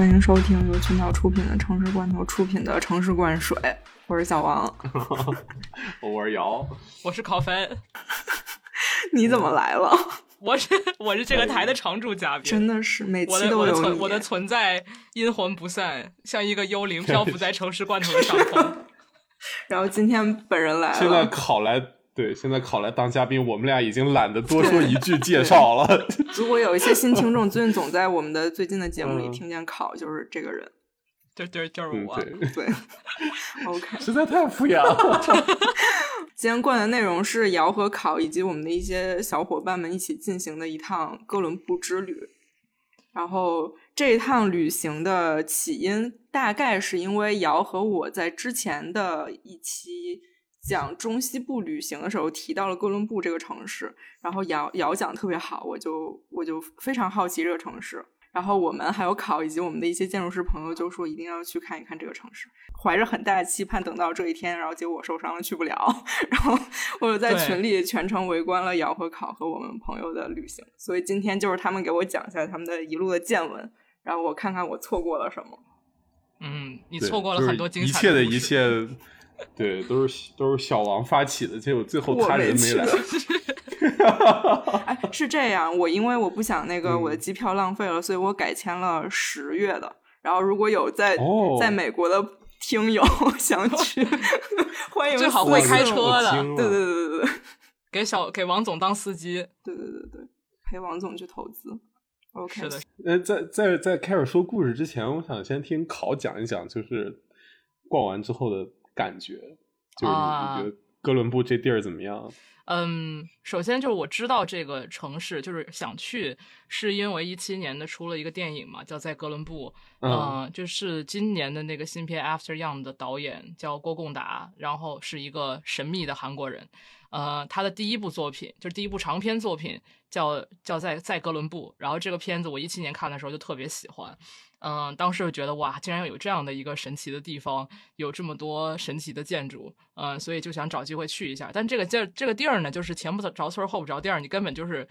欢迎收听由群岛出品的城市罐头出品的城市灌水，我是小王，我是姚，我是考分，你怎么来了？我是我是这个台的常驻嘉宾，真的是每期都有存我的存在阴魂不散，像一个幽灵漂浮在城市罐头的上空。然后今天本人来了，现在考来。对，现在考来当嘉宾，我们俩已经懒得多说一句介绍了。如果有一些新听众，最近总在我们的最近的节目里听见考，就是这个人，就就就是我。对，OK，实在太敷衍了。今天灌的内容是姚和考以及我们的一些小伙伴们一起进行的一趟哥伦布之旅。然后这一趟旅行的起因，大概是因为姚和我在之前的一期。讲中西部旅行的时候提到了哥伦布这个城市，然后姚姚讲特别好，我就我就非常好奇这个城市。然后我们还有考以及我们的一些建筑师朋友就说一定要去看一看这个城市，怀着很大的期盼等到这一天，然后结果我受伤了去不了，然后我就在群里全程围观了姚和考和我们朋友的旅行。所以今天就是他们给我讲一下他们的一路的见闻，然后我看看我错过了什么。嗯，你错过了很多精彩一切的一切。对，都是都是小王发起的，结果最后他人没来。哎，是这样，我因为我不想那个我的机票浪费了，所以我改签了十月的。然后如果有在在美国的听友 想去，欢迎最好会开车的，对对对对对，给小给王总当司机，对对对对，陪王总去投资。OK，是的。呃，在在在开始说故事之前，我想先听考讲一讲，就是逛完之后的。感觉就是你觉得哥伦布这地儿怎么样？嗯，首先就是我知道这个城市，就是想去，是因为一七年的出了一个电影嘛，叫在哥伦布。嗯，就是今年的那个新片《After Young》的导演叫郭贡达，然后是一个神秘的韩国人。呃，他的第一部作品就是第一部长篇作品叫叫在在哥伦布。然后这个片子我一七年看的时候就特别喜欢。嗯，当时就觉得哇，竟然有这样的一个神奇的地方，有这么多神奇的建筑，嗯，所以就想找机会去一下。但这个地儿这个地儿呢，就是前不着村后不着店，你根本就是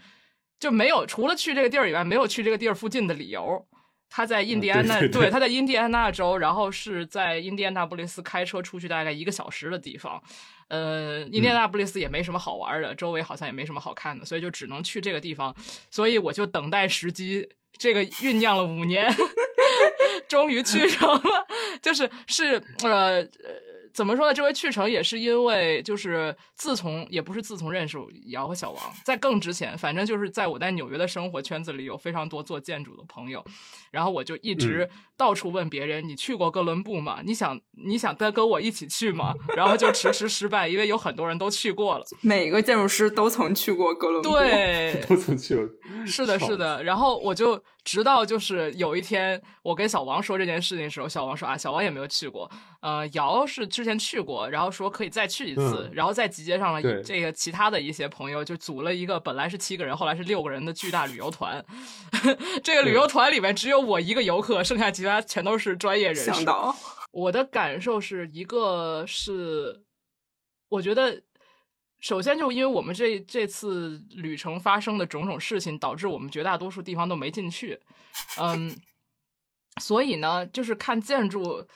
就没有除了去这个地儿以外，没有去这个地儿附近的理由。他在印第安纳，对，他在印第安纳州，然后是在印第安纳布里斯开车出去大概一个小时的地方。呃，印第安纳布里斯也没什么好玩的，周围好像也没什么好看的，所以就只能去这个地方。所以我就等待时机，这个酝酿了五年。终于去成了，就是是呃。怎么说呢？这回去成也是因为，就是自从也不是自从认识姚和小王，在更之前，反正就是在我在纽约的生活圈子里有非常多做建筑的朋友，然后我就一直到处问别人：“你去过哥伦布吗？你想你想跟跟我一起去吗？”然后就迟迟失败，因为有很多人都去过了。每个建筑师都曾去过哥伦布，对，都曾去过。是的，是的。然后我就直到就是有一天，我跟小王说这件事情的时候，小王说：“啊，小王也没有去过。”呃，瑶是之前去过，然后说可以再去一次，然后再集结上了这个其他的一些朋友，就组了一个本来是七个人，后来是六个人的巨大旅游团。这个旅游团里面只有我一个游客，剩下其他全都是专业人士。我的感受是一个是，我觉得首先就因为我们这这次旅程发生的种种事情，导致我们绝大多数地方都没进去。嗯，所以呢，就是看建筑。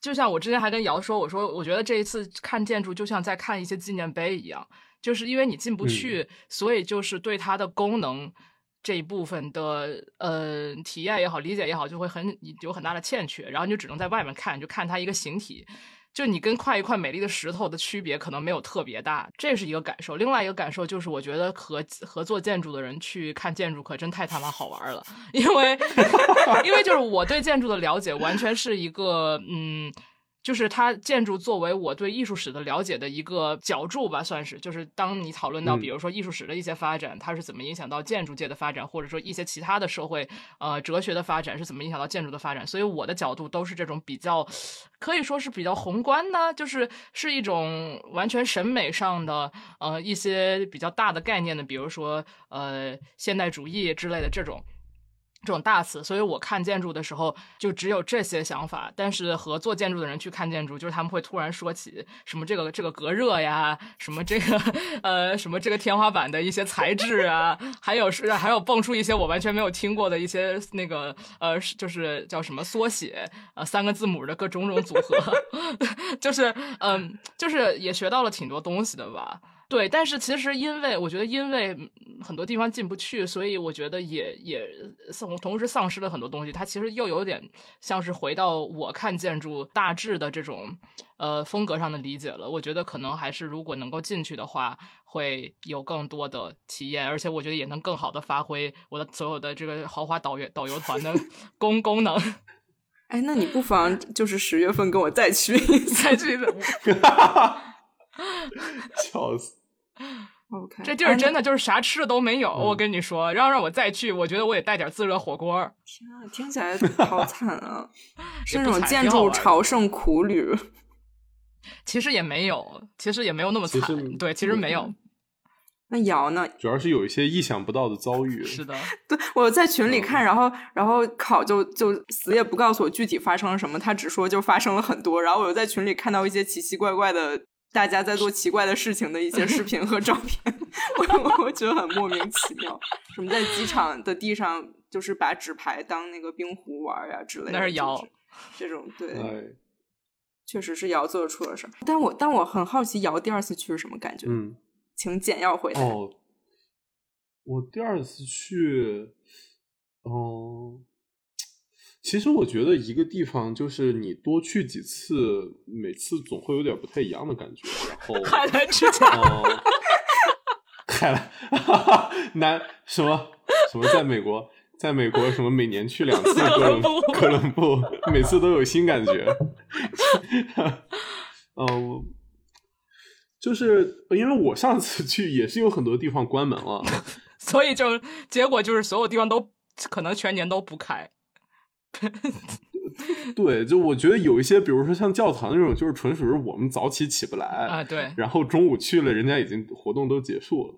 就像我之前还跟姚说，我说我觉得这一次看建筑就像在看一些纪念碑一样，就是因为你进不去，所以就是对它的功能这一部分的呃体验也好、理解也好，就会很有很大的欠缺，然后你就只能在外面看，就看它一个形体。就你跟块一块美丽的石头的区别可能没有特别大，这是一个感受。另外一个感受就是，我觉得和和做建筑的人去看建筑可真太他妈好玩了，因为 因为就是我对建筑的了解完全是一个嗯。就是它建筑作为我对艺术史的了解的一个角柱吧，算是。就是当你讨论到，比如说艺术史的一些发展，它是怎么影响到建筑界的发展，或者说一些其他的社会呃哲学的发展是怎么影响到建筑的发展，所以我的角度都是这种比较，可以说是比较宏观的，就是是一种完全审美上的呃一些比较大的概念的，比如说呃现代主义之类的这种。这种大词，所以我看建筑的时候就只有这些想法。但是和做建筑的人去看建筑，就是他们会突然说起什么这个这个隔热呀，什么这个呃什么这个天花板的一些材质啊，还有是还有蹦出一些我完全没有听过的一些那个呃就是叫什么缩写呃三个字母的各种种组合，就是嗯就是也学到了挺多东西的吧。对，但是其实因为我觉得，因为很多地方进不去，所以我觉得也也丧，同时丧失了很多东西。它其实又有点像是回到我看建筑大致的这种呃风格上的理解了。我觉得可能还是如果能够进去的话，会有更多的体验，而且我觉得也能更好的发挥我的所有的这个豪华导游导游团的 功功能。哎，那你不妨就是十月份跟我再去一 再去一次。笑死！OK，这地儿真的就是啥吃的都没有。我跟你说，让让我再去，我觉得我得带点自热火锅。天啊，听起来好惨啊！是那种建筑朝圣苦旅。其实也没有，其实也没有那么惨。对，其实没有。那瑶呢？主要是有一些意想不到的遭遇。是的，对我在群里看，然后然后考就就死也不告诉我具体发生了什么，他只说就发生了很多。然后我又在群里看到一些奇奇怪怪的。大家在做奇怪的事情的一些视频和照片，我我觉得很莫名其妙。什么在机场的地上就是把纸牌当那个冰壶玩呀之类的，那是瑶这种对，确实是瑶做出了事儿。但我但我很好奇，瑶第二次去是什么感觉？嗯，请简要回答。哦，我第二次去，哦。其实我觉得一个地方就是你多去几次，每次总会有点不太一样的感觉。然后 海南之家，海南，南什么什么，在美国，在美国什么每年去两次哥伦哥伦布，每次都有新感觉。嗯，就是因为我上次去也是有很多地方关门了，所以就结果就是所有地方都可能全年都不开。对，就我觉得有一些，比如说像教堂那种，就是纯属是我们早起起不来啊。对，然后中午去了，人家已经活动都结束了。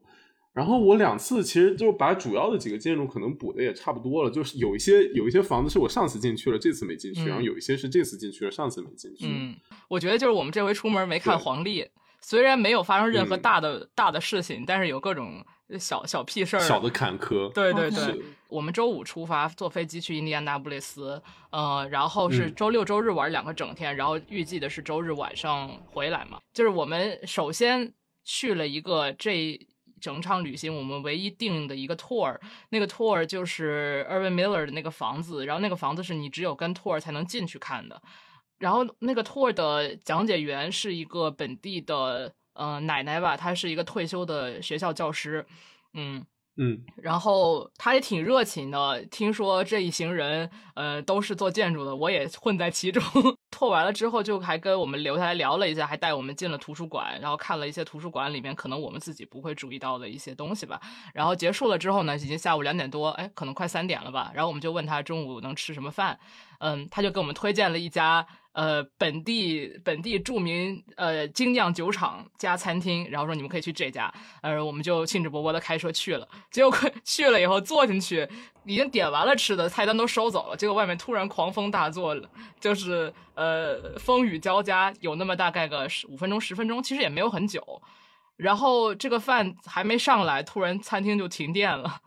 然后我两次其实就把主要的几个建筑可能补的也差不多了，就是有一些有一些房子是我上次进去了，这次没进去，然后有一些是这次进去了，上次没进去。嗯，我觉得就是我们这回出门没看黄历，虽然没有发生任何大的大的事情，但是有各种。小小屁事儿，小的坎坷。对对对，我们周五出发，坐飞机去印第安纳布列斯，呃，然后是周六周日玩两个整天，然后预计的是周日晚上回来嘛。就是我们首先去了一个这整场旅行我们唯一定的一个 tour，那个 tour 就是 Irvin Miller 的那个房子，然后那个房子是你只有跟 tour 才能进去看的，然后那个 tour 的讲解员是一个本地的。嗯，奶奶吧，她是一个退休的学校教师，嗯嗯，然后她也挺热情的。听说这一行人，呃，都是做建筑的，我也混在其中。拓完了之后，就还跟我们留下来聊了一下，还带我们进了图书馆，然后看了一些图书馆里面可能我们自己不会注意到的一些东西吧。然后结束了之后呢，已经下午两点多，哎，可能快三点了吧。然后我们就问他中午能吃什么饭，嗯，他就给我们推荐了一家。呃，本地本地著名呃精酿酒厂加餐厅，然后说你们可以去这家，呃，我们就兴致勃勃的开车去了。结果 去了以后坐进去，已经点完了吃的，菜单都收走了。结果外面突然狂风大作，就是呃风雨交加，有那么大概个十五分钟十分钟，其实也没有很久。然后这个饭还没上来，突然餐厅就停电了。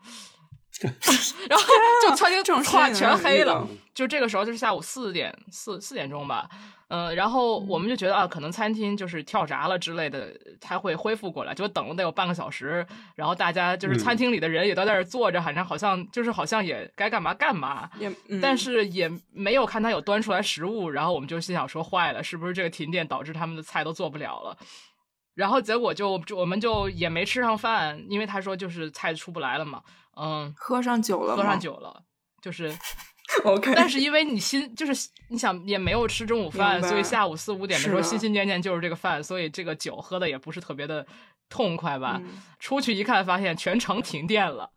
然后就餐厅正唰全黑了，就这个时候就是下午四点四四点钟吧，嗯，然后我们就觉得啊，可能餐厅就是跳闸了之类的，它会恢复过来，就等了得有半个小时，然后大家就是餐厅里的人也都在那坐着，反正好像就是好像也该干嘛干嘛，也但是也没有看他有端出来食物，然后我们就心想说坏了，是不是这个停电导致他们的菜都做不了了？然后结果就我们就也没吃上饭，因为他说就是菜出不来了嘛。嗯，喝上酒了，喝上酒了，就是，OK。但是因为你心就是你想也没有吃中午饭，所以下午四五点的时候心心念念就是这个饭，所以这个酒喝的也不是特别的痛快吧。出去一看，发现全城停电了，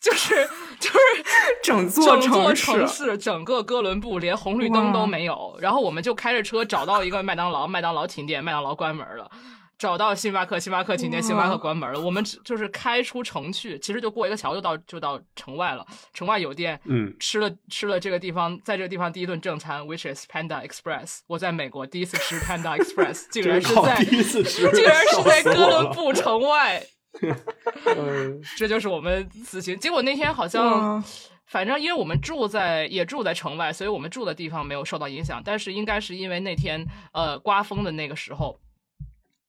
就是就是 整座城市，整个哥伦布连红绿灯都没有。然后我们就开着车找到一个麦当劳，麦当劳停电，麦当劳关门了。找到星巴克，星巴克今天，星巴克关门了。我们只就是开出城去，其实就过一个桥就到就到城外了。城外有店，嗯，吃了吃了这个地方，在这个地方第一顿正餐，which is Panda Express。我在美国第一次吃 Panda Express，竟然是在第一次吃，竟然是在哥伦布城外。嗯 这就是我们此行。结果那天好像，反正因为我们住在也住在城外，所以我们住的地方没有受到影响。但是应该是因为那天呃刮风的那个时候，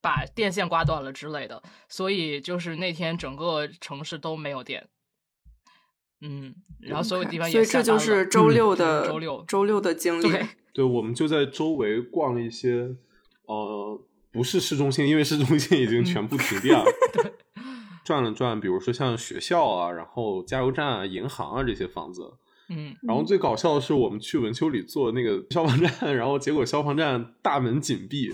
把电线刮断了之类的，所以就是那天整个城市都没有电。嗯，然后所有地方所以这就是周六的、嗯周六周六的经历。对对，我们就在周围逛了一些，呃，不是市中心，因为市中心已经全部停电了。转了转，比如说像学校啊，然后加油站啊、银行啊这些房子。嗯，然后最搞笑的是，我们去文丘里做那个消防站，然后结果消防站大门紧闭，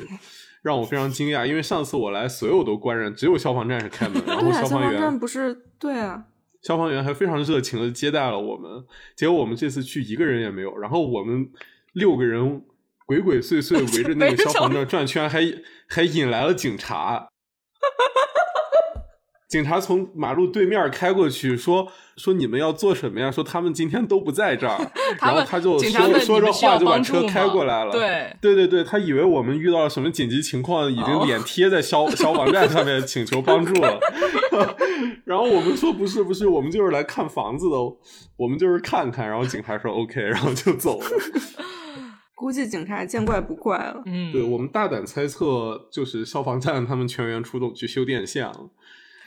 让我非常惊讶。因为上次我来，所有都关着，只有消防站是开门，然后消防消防员站不是对啊，消防员还非常热情的接待了我们，结果我们这次去一个人也没有，然后我们六个人鬼鬼祟祟围着那个 消防站转圈，还还引来了警察。警察从马路对面开过去，说说你们要做什么呀？说他们今天都不在这儿，然后他就说说着你们需要话就把车开过来了。对对对对，他以为我们遇到了什么紧急情况，已经哦脸贴在消、消防站上面请求帮助了。然后我们说不是不是，我们就是来看房子的，我们就是看看。然后警察说 OK，然后就走了。估计警察见怪不怪了。嗯，对我们大胆猜测，就是消防站他们全员出动去修电线了。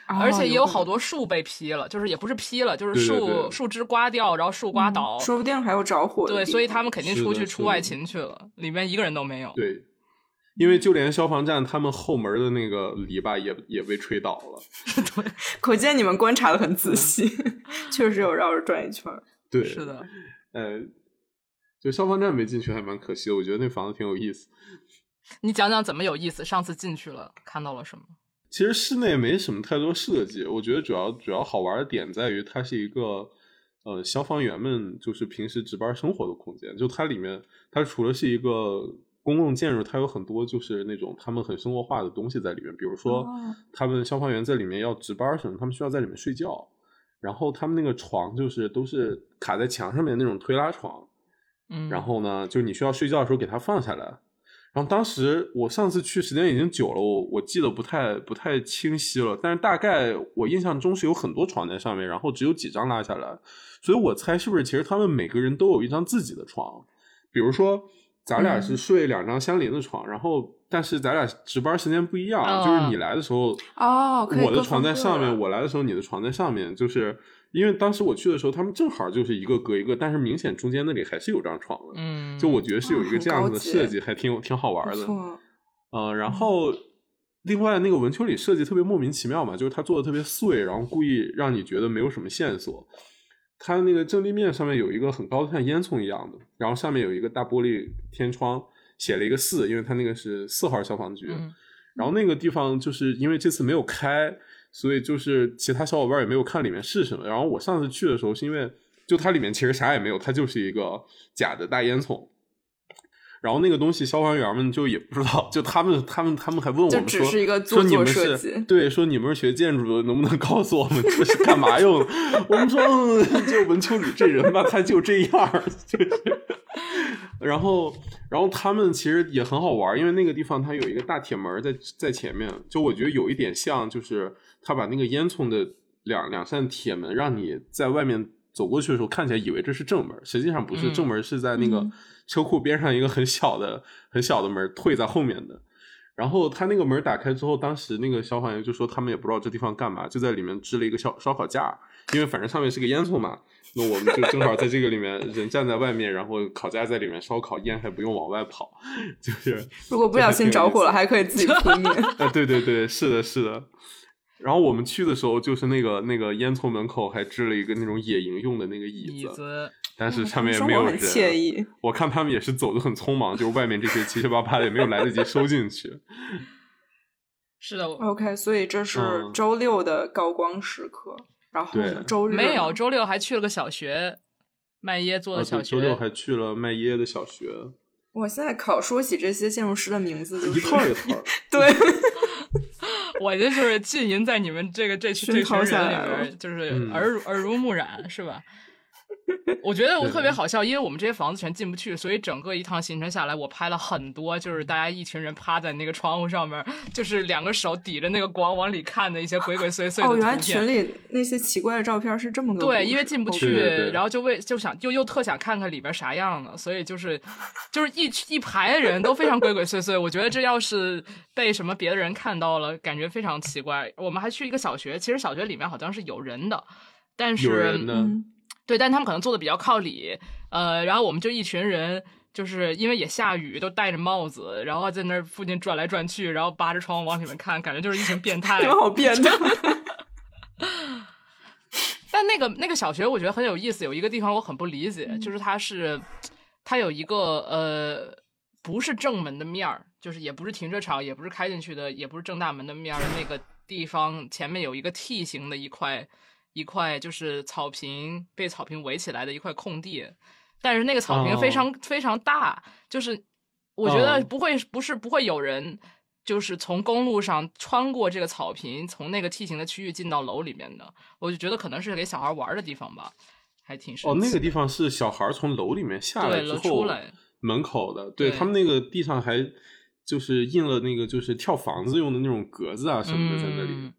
而且也有好多多树被劈了，就是也不是劈了，就是对对树对树枝刮掉，然后树刮倒。嗯说不定还有着火对，所以他们肯定出去出外勤去了，里面一个人都没有。对，因为就连消防站他们后门的那个篱笆也也被吹倒了。对可见你们观察的很仔细，确实有绕着转一圈儿。对，是的，呃，就消防站没进去还蛮可惜的，我觉得那房子挺有意思。你讲讲怎么有意思？上次进去了，看到了什么？其实室内没什么太多设计，我觉得主要主要好玩的点在于它是一个呃消防员们就是平时值班生活的空间，就它里面它除了是一个公共建筑，它有很多就是那种他们很生活化的东西在里面，比如说哦。他们消防员在里面要值班什么，他们需要在里面睡觉，然后他们那个床就是都是卡在墙上面那种推拉床，嗯，然后呢，就你需要睡觉的时候给它放下来。然后当时我上次去时间已经久了，我我记得不太不太清晰了，但是大概我印象中是有很多床在上面，然后只有几张拉下来，所以我猜是不是其实他们每个人都有一张自己的床，比如说咱俩是嗯。睡两张相邻的床，然后但是咱俩值班时间不一样，啊就是你来的时候哦，我的床在上面，我来的时候你的床在上面，就是因为当时我去的时候，他们正好就是一个隔一个，但是明显中间那里还是有张床的。嗯，就我觉得是有一个这样子的设计，还挺有挺好玩的。不错。呃，然后另外那个文丘里设计特别莫名其妙嘛，就是他做的特别碎，然后故意让你觉得没有什么线索。它那个正立面上面有一个很高的像烟囱一样的，然后上面有一个大玻璃天窗，写了一个四，因为它那个是四号消防局。嗯然后那个地方就是因为这次没有开，所以就是其他小伙伴也没有看里面是什么。然后我上次去的时候是因为就它里面其实啥也没有，它就是一个假的大烟囱。然后那个东西，消防员们就也不知道，就他们他们他们还问我们说，只是一个说你们是设计对，说你们是学建筑的，能不能告诉我们这是干嘛用？我们说，嗯，就文丘里这人吧，他就这样，就是。然后，然后他们其实也很好玩，因为那个地方它有一个大铁门在在前面，就我觉得有一点像，就是他把那个烟囱的两两扇铁门，让你在外面走过去的时候看起来以为这是正门，实际上不是，嗯正门是在那个嗯车库边上一个很小的很小的门退在后面的。然后他那个门打开之后，当时那个消防员就说他们也不知道这地方干嘛，就在里面支了一个烧烧烤架，因为反正上面是个烟囱嘛。那我们就正好在这个里面，人站在外面，然后烤架在里面烧烤，烟还不用往外跑，就是如果不小心着火了，还可以自己扑灭。啊，对对对，是的，是的。然后我们去的时候，就是那个那个烟囱门口还支了一个那种野营用的那个椅子，椅子，但是上面也没有人。惬意。我看他们也是走的很匆忙，就是外面这些七七八八的也没有来得及收进去。是的，OK，所以这是嗯周六的高光时刻。然后周日没有，周六还去了个小学，麦耶做的小学。周六还去了麦耶的小学，我现在考说起这些建筑师的名字，就是一套一套。对，我就是浸淫在你们这个这群这群人里边，就是耳耳濡目染，是吧？我觉得我特别好笑，因为我们这些房子全进不去，所以整个一趟行程下来，我拍了很多，就是大家一群人趴在那个窗户上面，就是两个手抵着那个光往里看的一些鬼鬼祟祟的哦，原来群里那些奇怪的照片是这么个对，因为进不去，然后就为就想又又特想看看里边啥样的，所以就是就是一一排人都非常鬼鬼祟祟。我觉得这要是被什么别的人看到了，感觉非常奇怪。我们还去一个小学，其实小学里面好像是有人的，但是有人的。对，但他们可能做的比较靠里，呃，然后我们就一群人，就是因为也下雨，都戴着帽子，然后在那附近转来转去，然后扒着窗户往里面看，感觉就是一群变态。好变态。但那个那个小学我觉得很有意思，有一个地方我很不理解，就是它是它有一个呃不是正门的面儿，就是也不是停车场，也不是开进去的，也不是正大门的面儿，那个地方前面有一个 T 型的一块。一块就是草坪被草坪围起来的一块空地，但是那个草坪非常非常大，就是我觉得不会不是不会有人就是从公路上穿过这个草坪，从那个 T 型的区域进到楼里面的，我就觉得可能是给小孩玩的地方吧，还挺哦，那个地方是小孩从楼里面下来之后门口的，对他们那个地上还就是印了那个就是跳房子用的那种格子啊什么的在那里。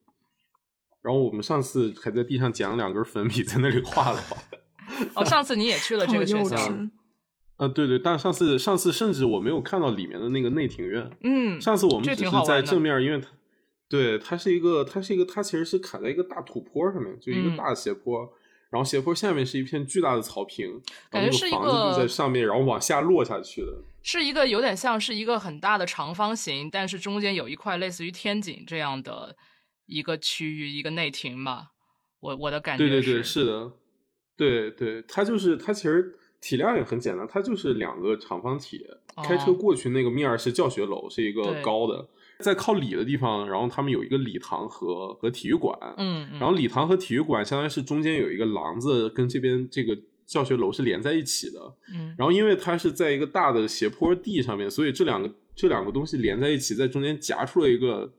然后我们上次还在地上捡了两根粉笔，在那里画了画。哦，上次你也去了这个学校？啊，对对，但上次上次甚至我没有看到里面的那个内庭院。嗯，上次我们只是在正面，因为它对它是一个，它是一个，它其实是卡在一个大土坡上面，就一个大斜坡，然后斜坡下面是一片巨大的草坪，感觉是一个房子在上面，然后往下落下去的，是一个有点像是一个很大的长方形，但是中间有一块类似于天井这样的。一个区域，一个内庭嘛，我我的感觉对对对，是的，对对，它就是它其实体量也很简单，它就是两个长方体，开车过去那个面是教学楼，是一个高的，在靠里的地方，然后他们有一个礼堂和和体育馆，嗯，然后礼堂和体育馆相当于是中间有一个廊子，跟这边这个教学楼是连在一起的，嗯，然后因为它是在一个大的斜坡地上面，所以这两个这两个东西连在一起，在中间夹出了一个。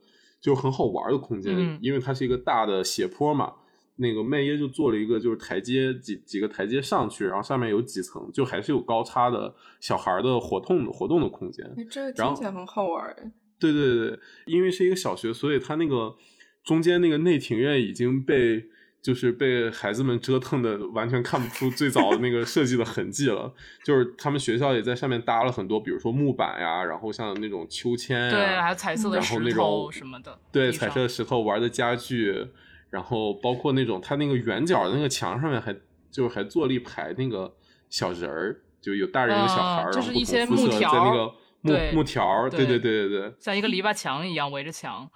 就很好玩的空间，因为它是一个大的斜坡嘛。那个麦耶就做了一个就是台阶，几几个台阶上去，然后上面有几层，就还是有高差的小孩的活动活动的空间。这听起来很好玩。对对对，因为是一个小学，所以它那个中间那个内庭院已经被。就是被孩子们折腾的，完全看不出最早的那个设计的痕迹了。就是他们学校也在上面搭了很多，比如说木板呀，然后像那种秋千呀对，还有彩色的石头什么的。对，彩色的石头玩的家具，然后包括那种它那个圆角的那个墙上面还就是还做了一排那个小人儿，就有大人有小孩儿，然后一些木条在那个木木条对对对对对，像一个篱笆墙一样围着墙。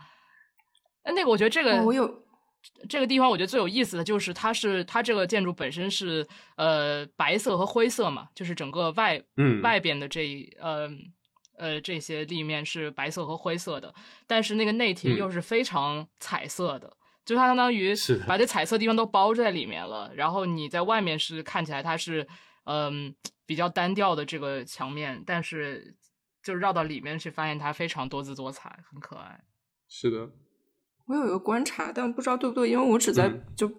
哎，那个我觉得这个我有。这个地方我觉得最有意思的就是，它是它这个建筑本身是呃白色和灰色嘛，就是整个外嗯外边的这呃呃这些立面是白色和灰色的，但是那个内庭又是非常彩色的，就它相当于把这彩色地方都包在里面了，然后你在外面是看起来它是嗯比较单调的这个墙面，但是就绕到里面去发现它非常多姿多彩，很可爱。是的。我有一个观察，但不知道对不对，因为我只在就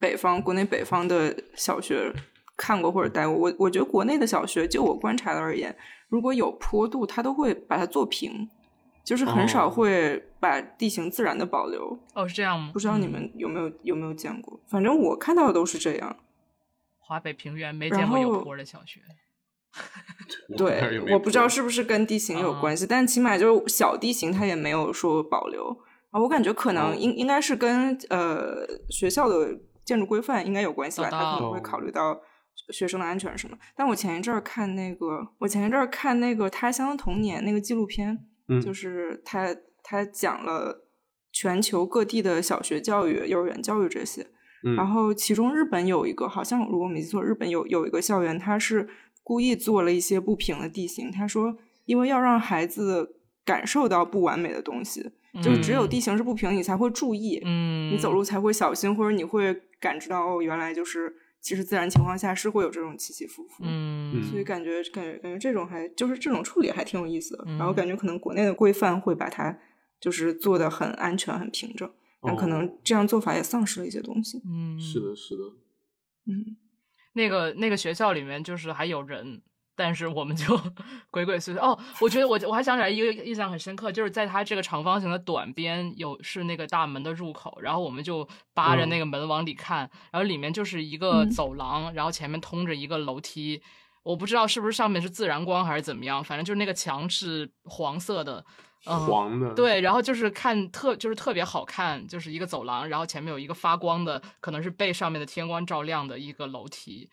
北方国内北方的小学看过或者待过。我我觉得国内的小学，就我观察的而言，如果有坡度，它都会把它做平，就是很少会把地形自然的保留。哦，是这样吗？不知道你们有没有有没有见过？反正我看到的都是这样。华北平原没见过有坡的小学。对，我不知道是不是跟地形有关系，但起码就是小地形它也没有说保留。啊，我感觉可能应应该是跟呃学校的建筑规范应该有关系吧，他可能会考虑到学生的安全什么。但我前一阵儿看那个，我前一阵儿看那个《他乡的童年》那个纪录片，就是他他讲了全球各地的小学教育、幼儿园教育这些。然后其中日本有一个，好像如果没记错，日本有有一个校园，他是故意做了一些不平的地形。他说，因为要让孩子感受到不完美的东西。就是只有地形是不平，你才会注意，嗯，你走路才会小心，或者你会感知到哦，原来就是其实自然情况下是会有这种起起伏伏，嗯，所以感觉感觉感觉这种还就是这种处理还挺有意思的。然后感觉可能国内的规范会把它就是做的很安全、很平整。但可哦。能这样做法也丧失了一些东西。嗯，是的，是的，嗯，那个那个学校里面就是还有人，但是我们就 鬼鬼祟祟。哦，我觉得我我还想起来一个印象很深刻，就是在它这个长方形的短边有是那个大门的入口，然后我们就扒着嗯那个门往里看，然后里面就是一个嗯走廊，然后前面通着一个楼梯。我不知道是不是上面是自然光还是怎么样，反正就是那个墙是黄色的，嗯，黄的，，对，然后就是看特就是特别好看，就是一个走廊，然后前面有一个发光的，可能是被上面的天光照亮的一个楼梯。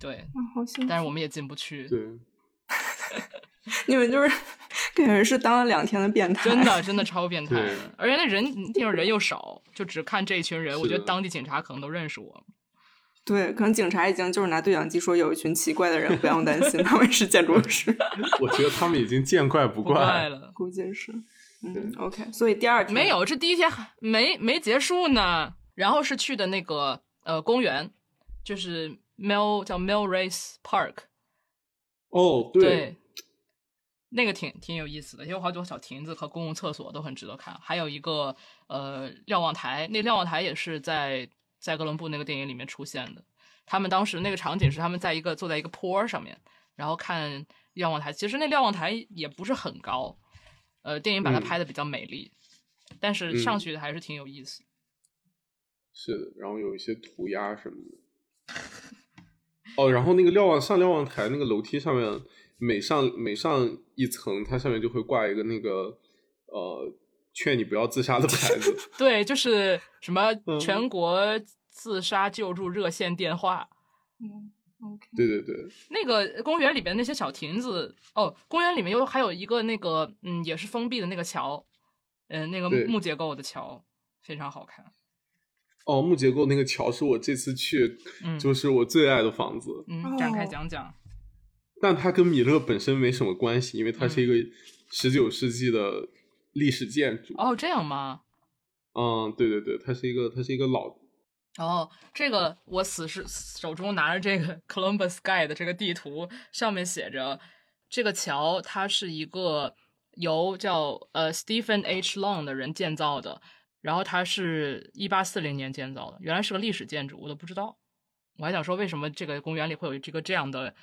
对，啊，好幸福。但是我们也进不去，对，你们就是感觉是当了两天的变态，真的真的超变态的。而且那人地方人又少，就只看这一群人，我觉得当地警察可能都认识我。对，可能警察已经就是拿对讲机说有一群奇怪的人，不用担心，他们是建筑师，我觉得他们已经见怪不怪。了，估计是。嗯，OK，所以第二天没有，这第一天还没没结束呢。然后是去的那个呃公园，就是 Mill 叫 Mill Race Park，哦，对，那个挺挺有意思的，也有好多小亭子和公共厕所都很值得看。还有一个呃瞭望台，那瞭望台也是在在哥伦布那个电影里面出现的。他们当时那个场景是他们在一个坐在一个坡上面，然后看瞭望台。其实那瞭望台也不是很高，呃，电影把它嗯拍的比较美丽，但是嗯上去还是挺有意思。是的，然后有一些涂鸦什么的。哦，然后那个瞭望上瞭望台那个楼梯上面，每上每上一层，它上面就会挂一个那个呃劝你不要自杀的牌子。对，就是什么嗯全国自杀救助热线电话。嗯，OK，对对对，那个公园里边那些小亭子，哦，公园里面又还有一个那个，嗯，也是封闭的那个桥，嗯、那个木结构的桥，非常好看。哦，木结构那个桥是我这次去嗯就是我最爱的房子，嗯，展开哦讲讲。但它跟米勒本身没什么关系，因为它嗯是一个十九世纪的历史建筑。哦，这样吗？嗯，对对对，它是一个它是一个老哦，这个我此时手中拿着这个 Columbus Guide 的这个地图，上面写着这个桥它是一个由叫呃 Stephen H. Long 的人建造的，然后它是一八四零年建造的，原来是个历史建筑，我都不知道。我还想说，为什么这个公园里会有这个这样的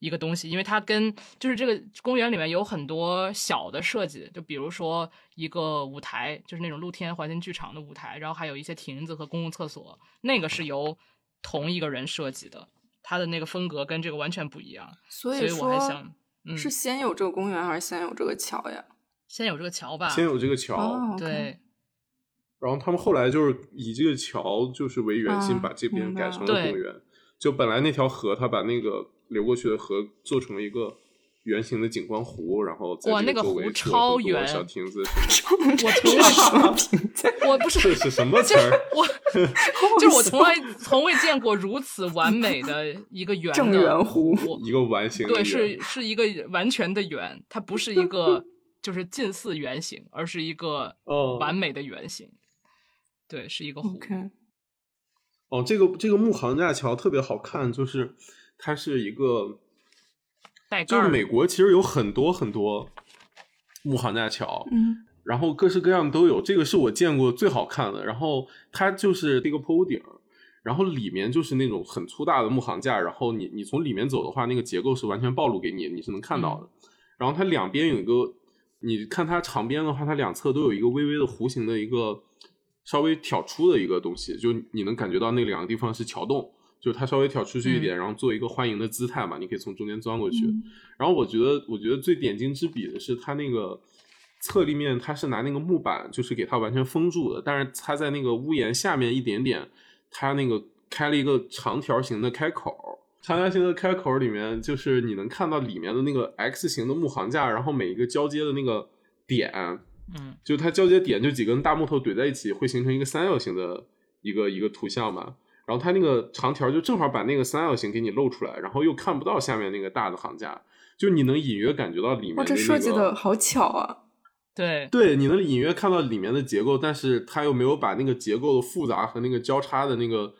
一个东西？因为它跟就是这个公园里面有很多小的设计，就比如说一个舞台，就是那种露天环境剧场的舞台，然后还有一些亭子和公共厕所，那个是由同一个人设计的，他的那个风格跟这个完全不一样。所所以我还想，嗯，是先有这个公园还是先有这个桥呀？先有这个桥吧？先有这个桥，对然后他们后来就是以这个桥就是为原型，啊把这边改成了对公园。就本来那条河，他把那个流过去的河做成了一个圆形的景观湖，然后在哇那个湖超圆小亭子 我从来是什么亭子？我不是这是什么词儿？我，就是我从来从未见过如此完美的一个圆的正圆湖一个完形对，是是一个完全的圆，它不是一个就是近似圆形，而是一个哦完美的圆形。对，是一个湖。OK，哦，这个这个木行架桥特别好看，就是它是一个，带盖就是美国其实有很多很多木行架桥，嗯然后各式各样都有，这个是我见过最好看的。然后它就是一个坡屋顶，然后里面就是那种很粗大的木行架，然后你你从里面走的话，那个结构是完全暴露给你，你是能看到的。然后它两边有一个，你看它长边的话，它两侧都有一个微微的弧形的一个稍微挑出的一个东西，就你能感觉到那两个地方是桥洞，就是它稍微挑出去一点，然后做一个欢迎的姿态嘛，你可以从中间钻过去。嗯然后我觉得，我觉得最点睛之笔的是它那个侧立面，它是拿那个木板，就是给它完全封住的，但是它在那个屋檐下面一点点，它那个开了一个长条形的开口。长条形的开口里面，就是你能看到里面的那个 X 型的木行架，然后每一个交接的那个点，嗯就它交接点就几根大木头怼在一起，会形成一个三角形的一个一个图像嘛。然后它那个长条就正好把那个三角形给你露出来，然后又看不到下面那个大的行架，就你能隐约感觉到里面哇，的、那个。这设计的好巧啊！对，对，你能隐约看到里面的结构，但是它又没有把那个结构的复杂和那个交叉的那个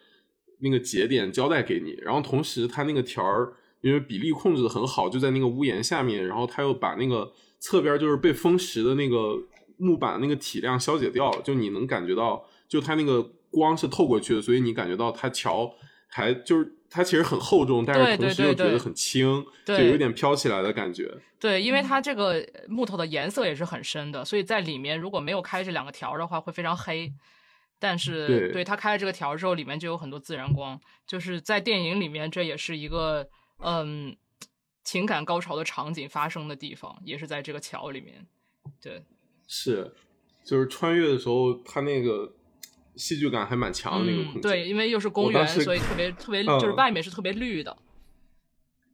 那个节点交代给你。然后同时，它那个条儿因为比例控制的很好，就在那个屋檐下面，然后它又把那个侧边就是被封实的那个木板的那个体量消解掉了，就你能感觉到，就它那个光是透过去的，所以你感觉到它桥还就是它其实很厚重，但是同时又觉得很轻，就有点飘起来的感觉。对，因为它这个木头的颜色也是很深的，所以在里面如果没有开这两个条的话，会非常黑。但是对它开了这个条之后，里面就有很多自然光，就是在电影里面这也是一个嗯情感高潮的场景发生的地方，也是在这个桥里面。对，是，就是穿越的时候，他那个戏剧感还蛮强的那个空间。对，因为又是公园，所以特别特别，就是外面是特别绿的。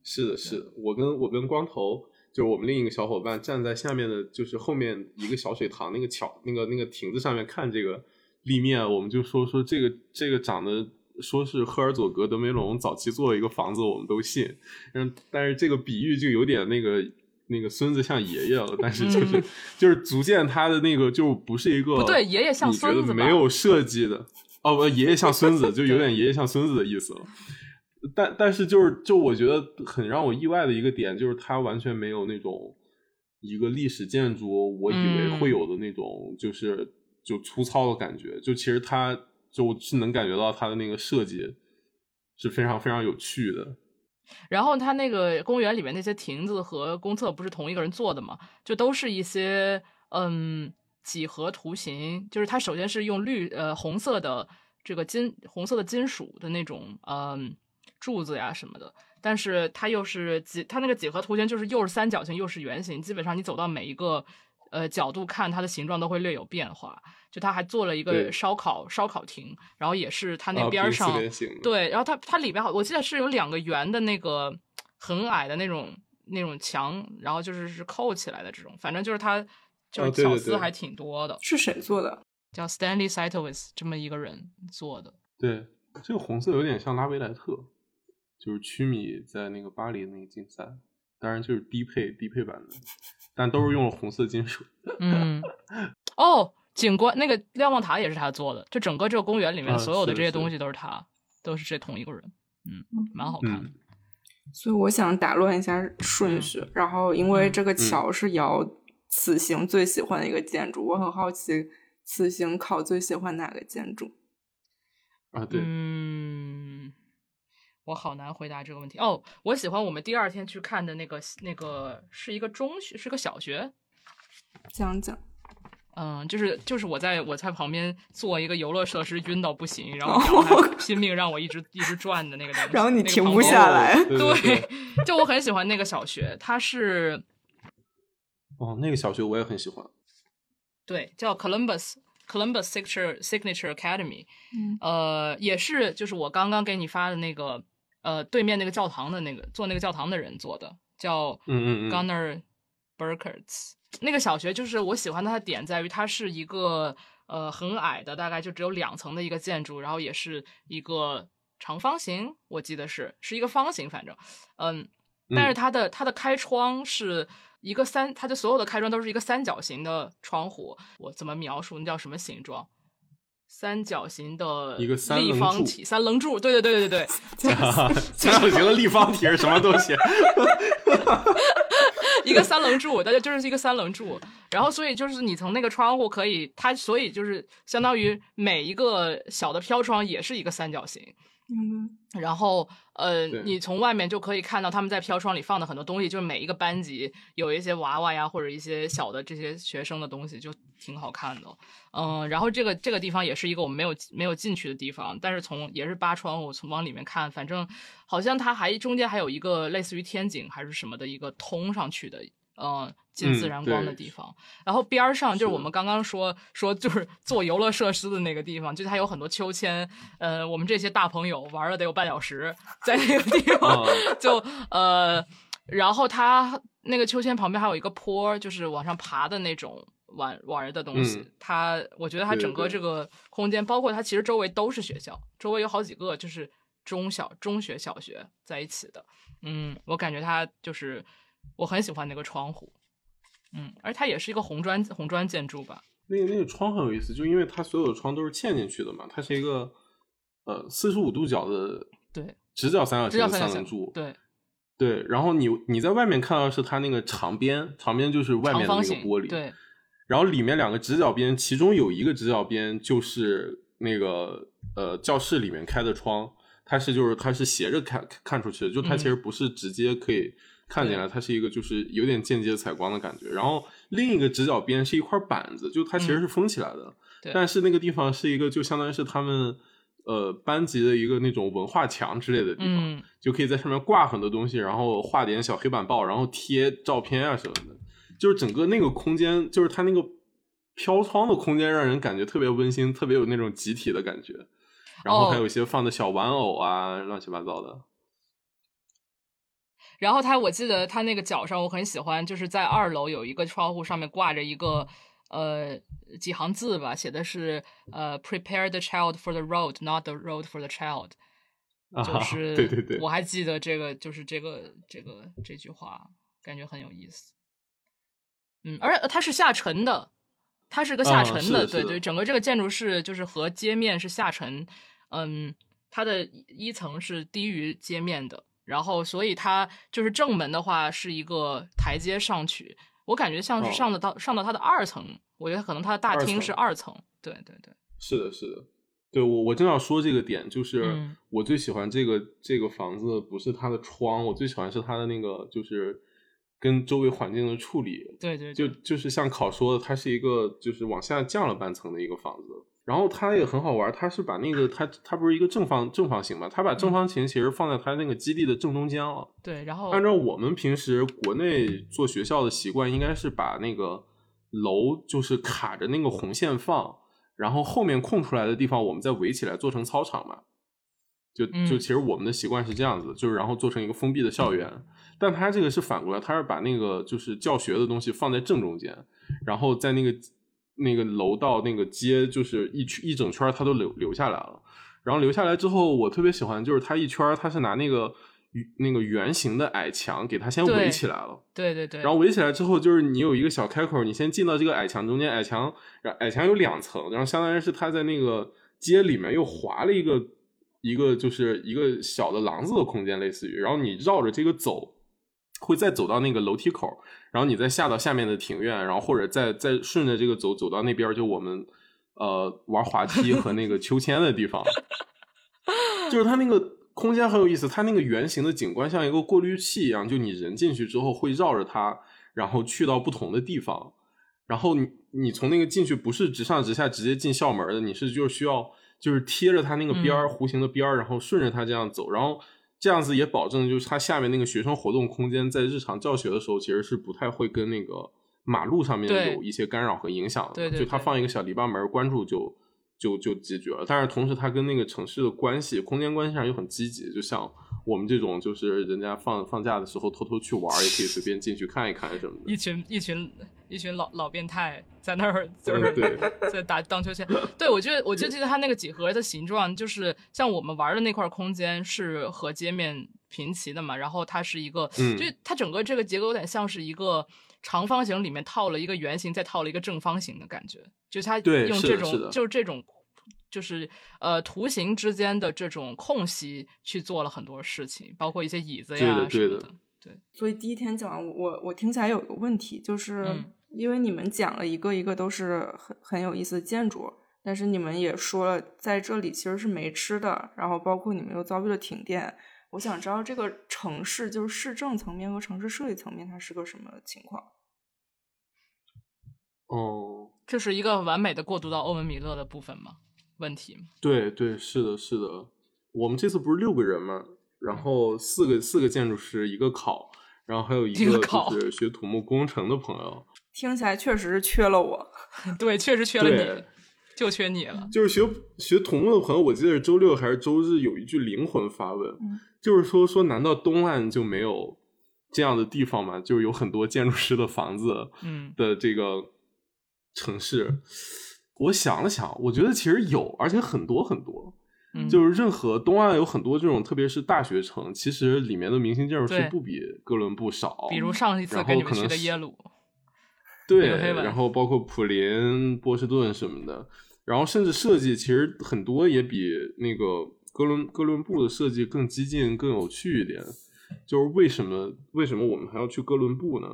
是的，是的，我跟我跟光头，就是我们另一个小伙伴站在下面的，就是后面一个小水塘那个桥那个那个亭子上面看这个。立面，我们就说说这个这个长得说是赫尔佐格德梅隆早期做了一个房子，我们都信。嗯，但是这个比喻就有点那个那个孙子像爷爷了，但是就是就是足见他的那个就不是一个不对，爷爷像孙子没有设计的哦，不，爷爷像孙子，就有 点爷爷像孙子的意思了。但但是就是就我觉得很让我意外的一个点，就是他完全没有那种一个历史建筑我以为会有的那种就是。就粗糙的感觉，就其实他就是能感觉到他的那个设计是非常非常有趣的。然后它那个公园里面那些亭子和公厕不是同一个人做的嘛？就都是一些嗯几何图形，就是它首先是用绿呃红色的这个金红色的金属的那种嗯柱子呀什么的，但是它又是几它那个几何图形就是又是三角形又是圆形，基本上你走到每一个。呃，角度看它的形状都会略有变化。就他还做了一个烧烤烧烤亭，然后也是它那边上对，然后它它里边好，我记得是有两个圆的那个很矮的那种那种墙，然后就是是扣起来的这种，反正就是它就是巧思还挺多的。是谁做的？叫 Stanley Sitowitz 这么一个人做的。对，这个红色有点像拉维莱特，就是曲米在那个巴黎那个竞赛，当然就是低配低配版的。但都是用了红色金属。嗯，哦，景观那个瞭望塔也是他做的，就整个这个公园里面所有的这些东西都是他，都是这同一个人。嗯，蛮好看的。所以我想打乱一下顺序，然后因为这个桥是姚此行最喜欢的一个建筑，我很好奇此行考最喜欢哪个建筑？啊，对，嗯。我好难回答这个问题哦。我喜欢我们第二天去看的那个，那个是一个中学，是个小学。讲讲，嗯，就是就是我在我在旁边做一个游乐设施，晕到不行，然后 拼命让我一直一直转的那个东西，然后你停不下来。对，就我很喜欢那个小学，它是 哦，那个小学我也很喜欢。对，叫 Columbus。Columbus Signature Signature Academy，呃，也是就是我刚刚给你发的那个，呃，对面那个教堂的那个做那个教堂的人做的，叫 Gunnar Burkhardt。那个小学就是我喜欢它的点在于它是一个呃很矮的，大概就只有两层的一个建筑，然后也是一个长方形，我记得是是一个方形，反正嗯，但是它的它的开窗是。一个三，它的所有的开窗都是一个三角形的窗户。我怎么描述？那叫什么形状？三角形的一个立方体，三棱柱。对对对对对对，三角形的立方体是什么东西？一个三棱柱，大家就是一个三棱柱。然后，所以就是你从那个窗户可以，它所以就是相当于每一个小的飘窗也是一个三角形。嗯，然后呃，你从外面就可以看到他们在飘窗里放的很多东西，就是每一个班级有一些娃娃呀，或者一些小的这些学生的东西，就挺好看的。嗯，然后这个这个地方也是一个我们没有没有进去的地方，但是从也是扒窗户从往里面看，反正好像它还中间还有一个类似于天井还是什么的一个通上去的。嗯，进自然光的地方，然后边儿上就是我们刚刚说说就是 做游乐设施的那个地方，就它有很多秋千，呃，我们这些大朋友玩了得有半小时，在那个地方 就呃，然后它那个秋千旁边还有一个坡，就是往上爬的那种玩玩的东西。它我觉得它整个这个空间，包括它其实周围都是学校，周围有好几个就是中小中学、小学在一起的。嗯，我感觉它就是。我很喜欢那个窗户，嗯，而它也是一个红砖红砖建筑吧。那个那个窗很有意思，就因为它所有的窗都是嵌进去的嘛，它是一个呃四十五度角的对直角三角形的三棱柱，对对。然后你你在外面看到是它那个长边，长边就是外面的那个玻璃，对。然后里面两个直角边，其中有一个直角边就是那个呃教室里面开的窗，它是就是它是斜着看看出去的，就它其实不是直接可以看进来，它是一个就是有点间接采光的感觉。然后另一个直角边是一块板子，就它其实是封起来的，但是那个地方是一个就相当于是他们。呃，班级的一个那种文化墙之类的地方，就可以在上面挂很多东西，然后画点小黑板报，然后贴照片啊什么的。就是整个那个空间，就是它那个飘窗的空间，让人感觉特别温馨，特别有那种集体的感觉。然后还有一些放的小玩偶啊，乱七八糟的。然后他，我记得他那个脚上，我很喜欢，就是在二楼有一个窗户上面挂着一个。呃，几行字吧，写的是呃，prepare the child for the road，not the road for the child。就是，对对对，我还记得这个，就是这个这个这句话，感觉很有意思。嗯，而且它是下沉的，它是个下沉的，对对，整个这个建筑是就是和街面是下沉，嗯，它的一层是低于街面的，然后所以它就是正门的话是一个台阶上去。我感觉像是上的到上到它的二层，我觉得可能它的大厅是二层。对对对，是的，是的，对我我正要说这个点，就是我最喜欢这个这个房子，不是它的窗，我最喜欢是它的那个就是跟周围环境的处理。对对，就就是像考说的，它是一个就是往下降了半层的一个房子。然后它也很好玩，它是把那个它它不是一个正方正方形嘛？它把正方形其实放在它那个基地的正中间了。对，然后按照我们平时国内做学校的习惯，应该是把那个楼就是卡着那个红线放，然后后面空出来的地方我们再围起来做成操场嘛。就就其实我们的习惯是这样子，就是然后做成一个封闭的校园。但他这个是反过来，他是把那个就是教学的东西放在正中间，然后在那个。那个楼道那个街就是一圈一整圈，他都留留下来了。然后留下来之后，我特别喜欢，就是它一圈，它是拿那个那个圆形的矮墙给它先围起来了。对对对。然后围起来之后，就是你有一个小开口，你先进到这个矮墙中间。矮墙，矮墙有两层，然后相当于是它在那个街里面又划了一个一个就是一个小的廊子的空间，类似于。然后你绕着这个走。会再走到那个楼梯口，然后你再下到下面的庭院，然后或者再再顺着这个走走到那边，就我们呃玩滑梯和那个秋千的地方，就是它那个空间很有意思，它那个圆形的景观像一个过滤器一样，就你人进去之后会绕着它，然后去到不同的地方，然后你你从那个进去不是直上直下直接进校门的，你是就需要就是贴着它那个边儿弧形的边儿，然后顺着它这样走，然后。这样子也保证，就是它下面那个学生活动空间，在日常教学的时候，其实是不太会跟那个马路上面有一些干扰和影响的。对对，就它放一个小篱笆门，关注就就就解决了。但是同时，它跟那个城市的关系、空间关系上又很积极。就像我们这种，就是人家放放假的时候偷偷去玩，也可以随便进去看一看什么的。一群一群。一群老老变态在那儿就是 在打荡秋千。对我觉得，我就记得它那个几何的形状，就是像我们玩的那块空间是和街面平齐的嘛。然后它是一个，就它整个这个结构有点像是一个长方形里面套了一个圆形，再套了一个正方形的感觉。就它用这种就是这种就是呃图形之间的这种空隙去做了很多事情，包括一些椅子呀什么的。对。所以第一天讲完，我我听起来有个问题就是。因为你们讲了一个一个都是很很有意思的建筑，但是你们也说了在这里其实是没吃的，然后包括你们又遭遇了停电。我想知道这个城市就是市政层面和城市设计层面它是个什么情况？哦，这是一个完美的过渡到欧文米勒的部分吗？问题？对对，是的，是的。我们这次不是六个人吗？然后四个四个建筑师，一个考，然后还有一个就是学土木工程的朋友。听起来确实是缺了我，对，确实缺了你，就缺你了。就是学学土木的朋友，我记得是周六还是周日有一句灵魂发问，就是说说难道东岸就没有这样的地方吗？就是有很多建筑师的房子，嗯的这个城市。我想了想，我觉得其实有，而且很多很多。就是任何东岸有很多这种，特别是大学城，其实里面的明星建筑师不比哥伦布少。比如上一次跟你们去的耶鲁。对，然后包括普林、波士顿什么的，然后甚至设计其实很多也比那个哥伦哥伦布的设计更激进、更有趣一点。就是为什么为什么我们还要去哥伦布呢？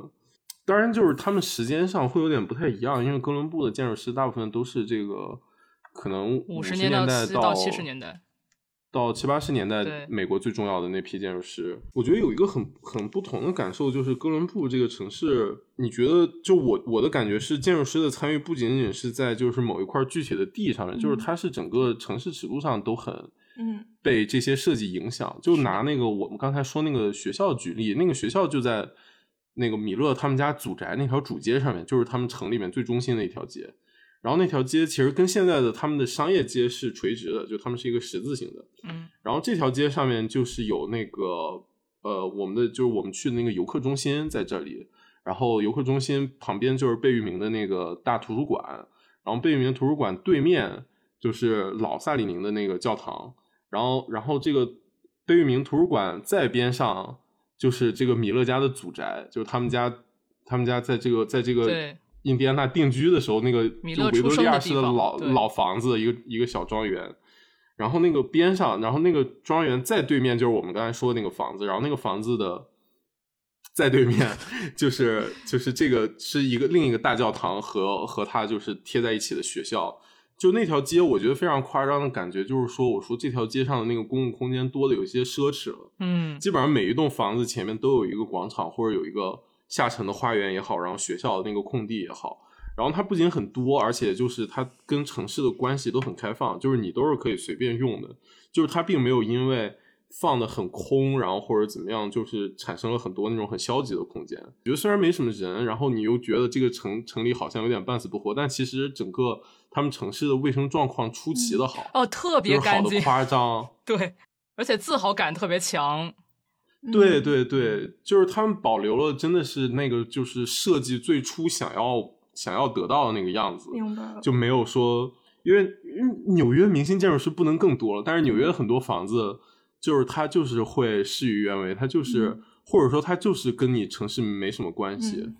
当然就是他们时间上会有点不太一样，因为哥伦布的建筑师大部分都是这个可能五十年代到七十年代。到七八十年代，美国最重要的那批建筑师，我觉得有一个很很不同的感受，就是哥伦布这个城市，你觉得就我我的感觉是，建筑师的参与不仅仅是在就是某一块具体的地上面，就是它是整个城市尺度上都很嗯被这些设计影响。就拿那个我们刚才说那个学校举例，那个学校就在那个米勒他们家祖宅那条主街上面，就是他们城里面最中心的一条街。然后那条街其实跟现在的他们的商业街是垂直的，就他们是一个十字形的。嗯，然后这条街上面就是有那个呃，我们的就是我们去的那个游客中心在这里。然后游客中心旁边就是贝聿铭的那个大图书馆，然后贝聿铭图书馆对面就是老萨里宁的那个教堂。然后，然后这个贝聿铭图书馆在边上就是这个米勒家的祖宅，就是他们家，他们家在这个在这个。印第安纳定居的时候，那个就维多利亚式的老老房子，一个一个小庄园，然后那个边上，然后那个庄园在对面就是我们刚才说的那个房子，然后那个房子的在对面就是就是这个是一个另一个大教堂和和它就是贴在一起的学校，就那条街我觉得非常夸张的感觉，就是说我说这条街上的那个公共空间多的有些奢侈了，嗯，基本上每一栋房子前面都有一个广场或者有一个。下沉的花园也好，然后学校的那个空地也好，然后它不仅很多，而且就是它跟城市的关系都很开放，就是你都是可以随便用的，就是它并没有因为放的很空，然后或者怎么样，就是产生了很多那种很消极的空间。觉得虽然没什么人，然后你又觉得这个城城里好像有点半死不活，但其实整个他们城市的卫生状况出奇的好哦，特别干净，夸张，对，而且自豪感特别强。对对对，就是他们保留了，真的是那个就是设计最初想要想要得到的那个样子，明白了，就没有说，因为纽约明星建筑师不能更多了，但是纽约很多房子就是它就是会事与愿违，它就是或者说它就是跟你城市没什么关系。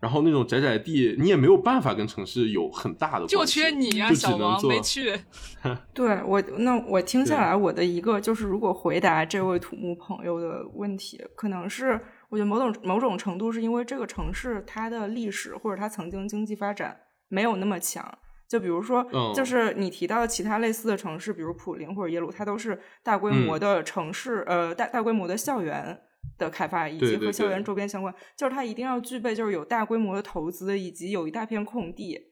然后那种窄窄地，你也没有办法跟城市有很大的，就缺你呀，小王没去。对我，那我听下来，我的一个就是，如果回答这位土木朋友的问题，可能是我觉得某种某种程度是因为这个城市它的历史或者它曾经经济发展没有那么强。就比如说，就是你提到其他类似的城市，比如普林或者耶鲁，它都是大规模的城市，呃，大大规模的校园。的开发以及和校园周边相关，就是它一定要具备，就是有大规模的投资，以及有一大片空地。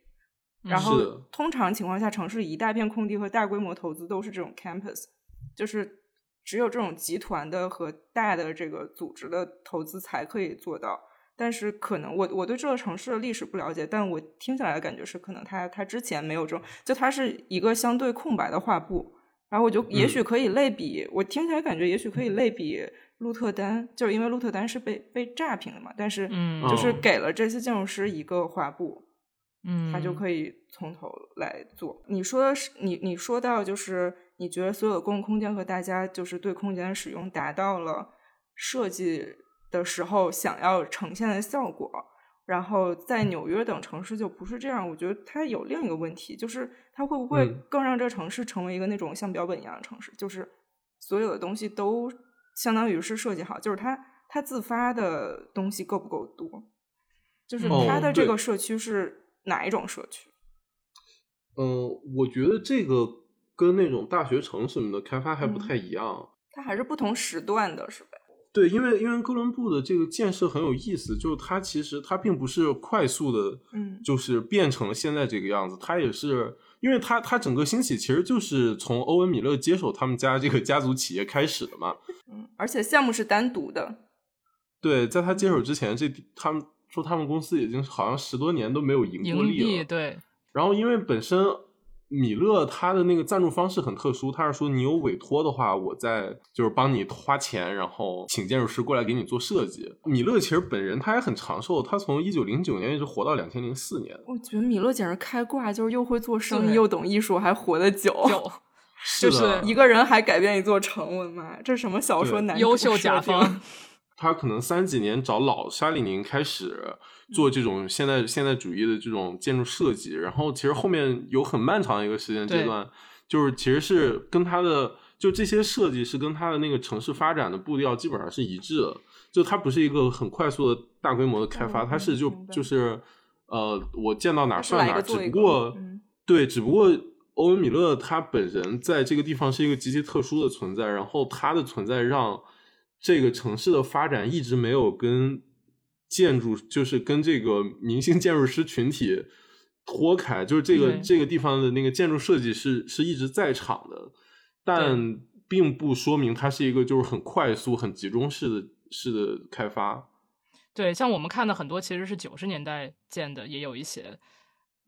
然后，通常情况下，城市一大片空地和大规模投资都是这种 campus，就是只有这种集团的和大的这个组织的投资才可以做到。但是，可能我我对这个城市的历史不了解，但我听起来的感觉是，可能它它之前没有这种，就它是一个相对空白的画布。然后，我就也许可以类比，我听起来感觉也许可以类比。鹿特丹就是因为鹿特丹是被被炸平的嘛，但是就是给了这些建筑师一个画布，嗯，他就可以从头来做。你说是你你说到就是你觉得所有的公共空间和大家就是对空间的使用达到了设计的时候想要呈现的效果，然后在纽约等城市就不是这样。我觉得它有另一个问题，就是它会不会更让这个城市成为一个那种像标本一样的城市，就是所有的东西都。相当于是设计好，就是它它自发的东西够不够多？就是它的这个社区是哪一种社区？嗯，我觉得这个跟那种大学城什么的开发还不太一样。它还是不同时段的，是吧？对，因为因为哥伦布的这个建设很有意思，就是它其实它并不是快速的，嗯，就是变成了现在这个样子，它也是。因为他他整个兴起其实就是从欧文米勒接手他们家这个家族企业开始的嘛，嗯，而且项目是单独的，对，在他接手之前，这他们说他们公司已经好像十多年都没有盈过利了，对，然后因为本身。米勒他的那个赞助方式很特殊，他是说你有委托的话，我再就是帮你花钱，然后请建筑师过来给你做设计。米勒其实本人他也很长寿，他从一九零九年一直活到两千零四年。我觉得米勒简直开挂，就是又会做生意，又懂艺术，还活得久，就是一个人还改变一座城。我的妈，这什么小说男优秀甲方？他可能三几年找老沙里宁开始。做这种现代现代主义的这种建筑设计，然后其实后面有很漫长的一个时间阶段，就是其实是跟他的就这些设计是跟他的那个城市发展的步调基本上是一致的。就它不是一个很快速的大规模的开发，嗯它是就就是呃，我见到哪算哪儿，只不过嗯对，只不过欧文米勒他本人在这个地方是一个极其特殊的存在，然后他的存在让这个城市的发展一直没有跟建筑，就是跟这个明星建筑师群体脱开，就是这个这个地方的那个建筑设计是是一直在场的，但并不说明它是一个就是很快速、很集中式的式的开发。对，像我们看的很多其实是九十年代建的，也有一些。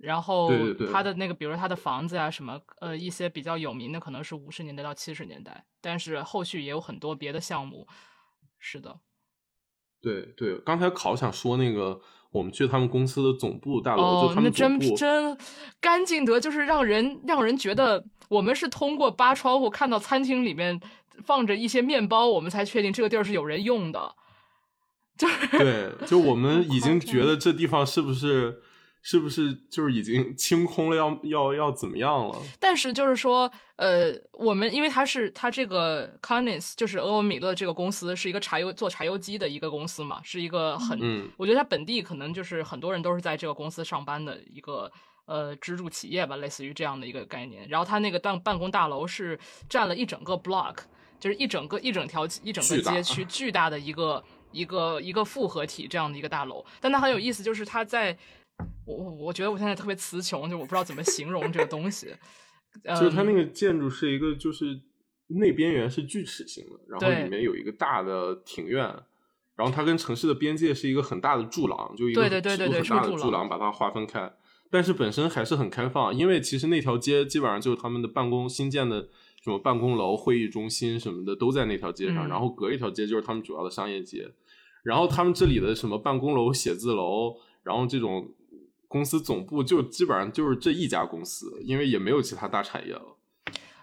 然后对对对它的那个，比如他的房子啊、什么，呃，一些比较有名的可能是五十年代到七十年代，但是后续也有很多别的项目。是的，对对，刚才考想说那个，我们去他们公司的总部大楼，哦就，他们总部，真干净得就是让人让人觉得我们是通过扒窗户看到餐厅里面放着一些面包，我们才确定这个地儿是有人用的。就是对，就我们已经觉得这地方是不是是不是就是已经清空了要，要要怎么样了？但是就是说，呃，我们因为它是它这个 Canis 就是欧文米勒这个公司是一个柴油做柴油机的一个公司嘛，是一个很，嗯我觉得它本地可能就是很多人都是在这个公司上班的一个呃支柱企业吧，类似于这样的一个概念。然后它那个办办公大楼是占了一整个 block，就是一整个一整条一整个街区 巨大的一个一个一个复合体这样的一个大楼。但它很有意思，就是它在。我我我觉得我现在特别词穷，就我不知道怎么形容这个东西。就是它那嗯个建筑是一个，就是内边缘是锯齿形的，然后里面有一个大的庭院，然后它跟城市的边界是一个很大的柱廊，就一个很大的柱廊把它划分开。但是本身还是很开放，因为其实那条街基本上就是他们的办公新建的什么办公楼、会议中心什么的都在那条街上，嗯然后隔一条街就是他们主要的商业街，然后他们这里的什么办公楼、写字楼，然后这种公司总部就基本上就是这一家公司，因为也没有其他大产业了。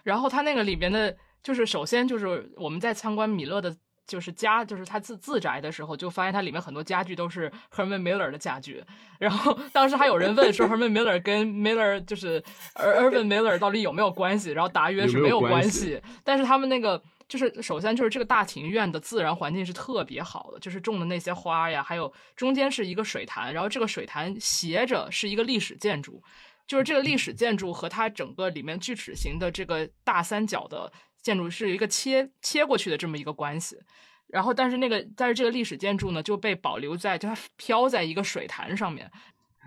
然后它那个里边的，就是首先就是我们在参观米勒的，就是家，就是他自自宅的时候，就发现它里面很多家具都是 Herman Miller 的家具。然后当时还有人问说 Herman Miller 跟 Miller 就是 Irvin Miller 到底有没有关系？然后答曰是有没有有关系系。但是他们那个就是首先就是这个大庭院的自然环境是特别好的，就是种的那些花呀，还有中间是一个水潭，然后这个水潭斜着是一个历史建筑。就是这个历史建筑和它整个里面锯齿形的这个大三角的建筑是一个切切过去的这么一个关系。然后，但是那个，但是这个历史建筑呢就被保留在，就它飘在一个水潭上面。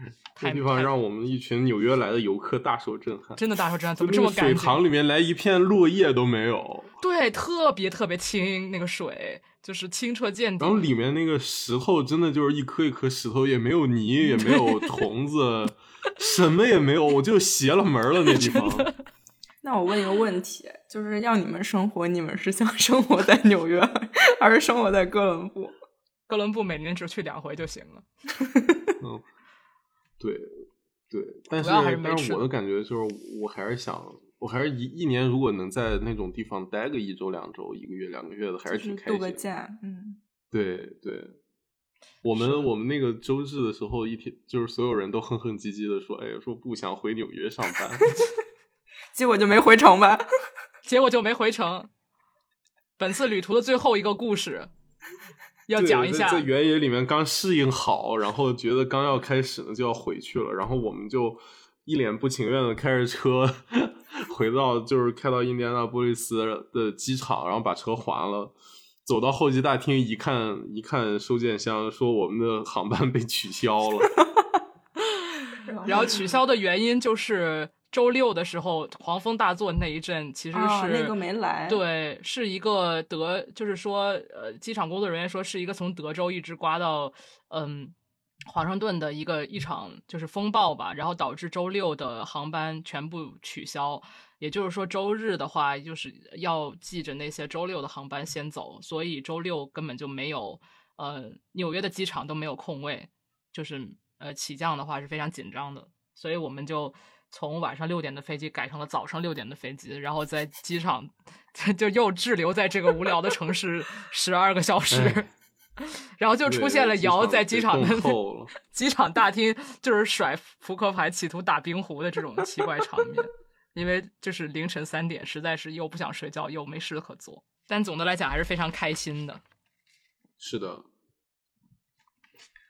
太这地方让我们一群纽约来的游客大受震撼。真的大受震撼，怎么这么干净？水塘里面连一片落叶都没有，对，特别特别清，那个水就是清澈见底。然后里面那个石头真的就是一颗一颗石头，也没有泥，也没有虫子，什么也没有，我就邪了门了那地方。那我问一个问题，就是要你们生活，你们是想生活在纽约，还是生活在哥伦布？哥伦布每年只去两回就行了。嗯，对对，但是但是我的感觉就是，我还是想，我还是一一年如果能在那种地方待个一周、两周、一个月、两个月的，还是挺开度个。假，嗯，对对，我们我们那个周日的时候，一天就是所有人都哼哼唧唧的说，哎呀，说不想回纽约上班。结果就没回城吧？结果就没回城。本次旅途的最后一个故事，要讲一下在在原野里面刚适应好，然后觉得刚要开始呢就要回去了，然后我们就一脸不情愿的开着车 回到就是开到印第安纳波利斯的机场，然后把车还了。走到候机大厅一看，一看收件箱，说我们的航班被取消了。然后取消的原因就是周六的时候狂风大作那一阵，其实是、哦那个没来，，对，是一个德，就是说，呃，机场工作人员说是一个从德州一直刮到嗯华盛顿的一个一场就是风暴吧，然后导致周六的航班全部取消。也就是说，周日的话就是要记着那些周六的航班先走，所以周六根本就没有呃纽约的机场都没有空位，就是呃起降的话是非常紧张的，所以我们就从晚上六点的飞机改成了早上六点的飞机，然后在机场 就又滞留在这个无聊的城市 十二个小时。哎然后就出现了对瑶在机场的被冻透了机场大厅，就是甩扑克牌，企图打冰壶的这种奇怪场面。因为就是凌晨三点，实在是又不想睡觉，又没事可做。但总的来讲还是非常开心的。是的。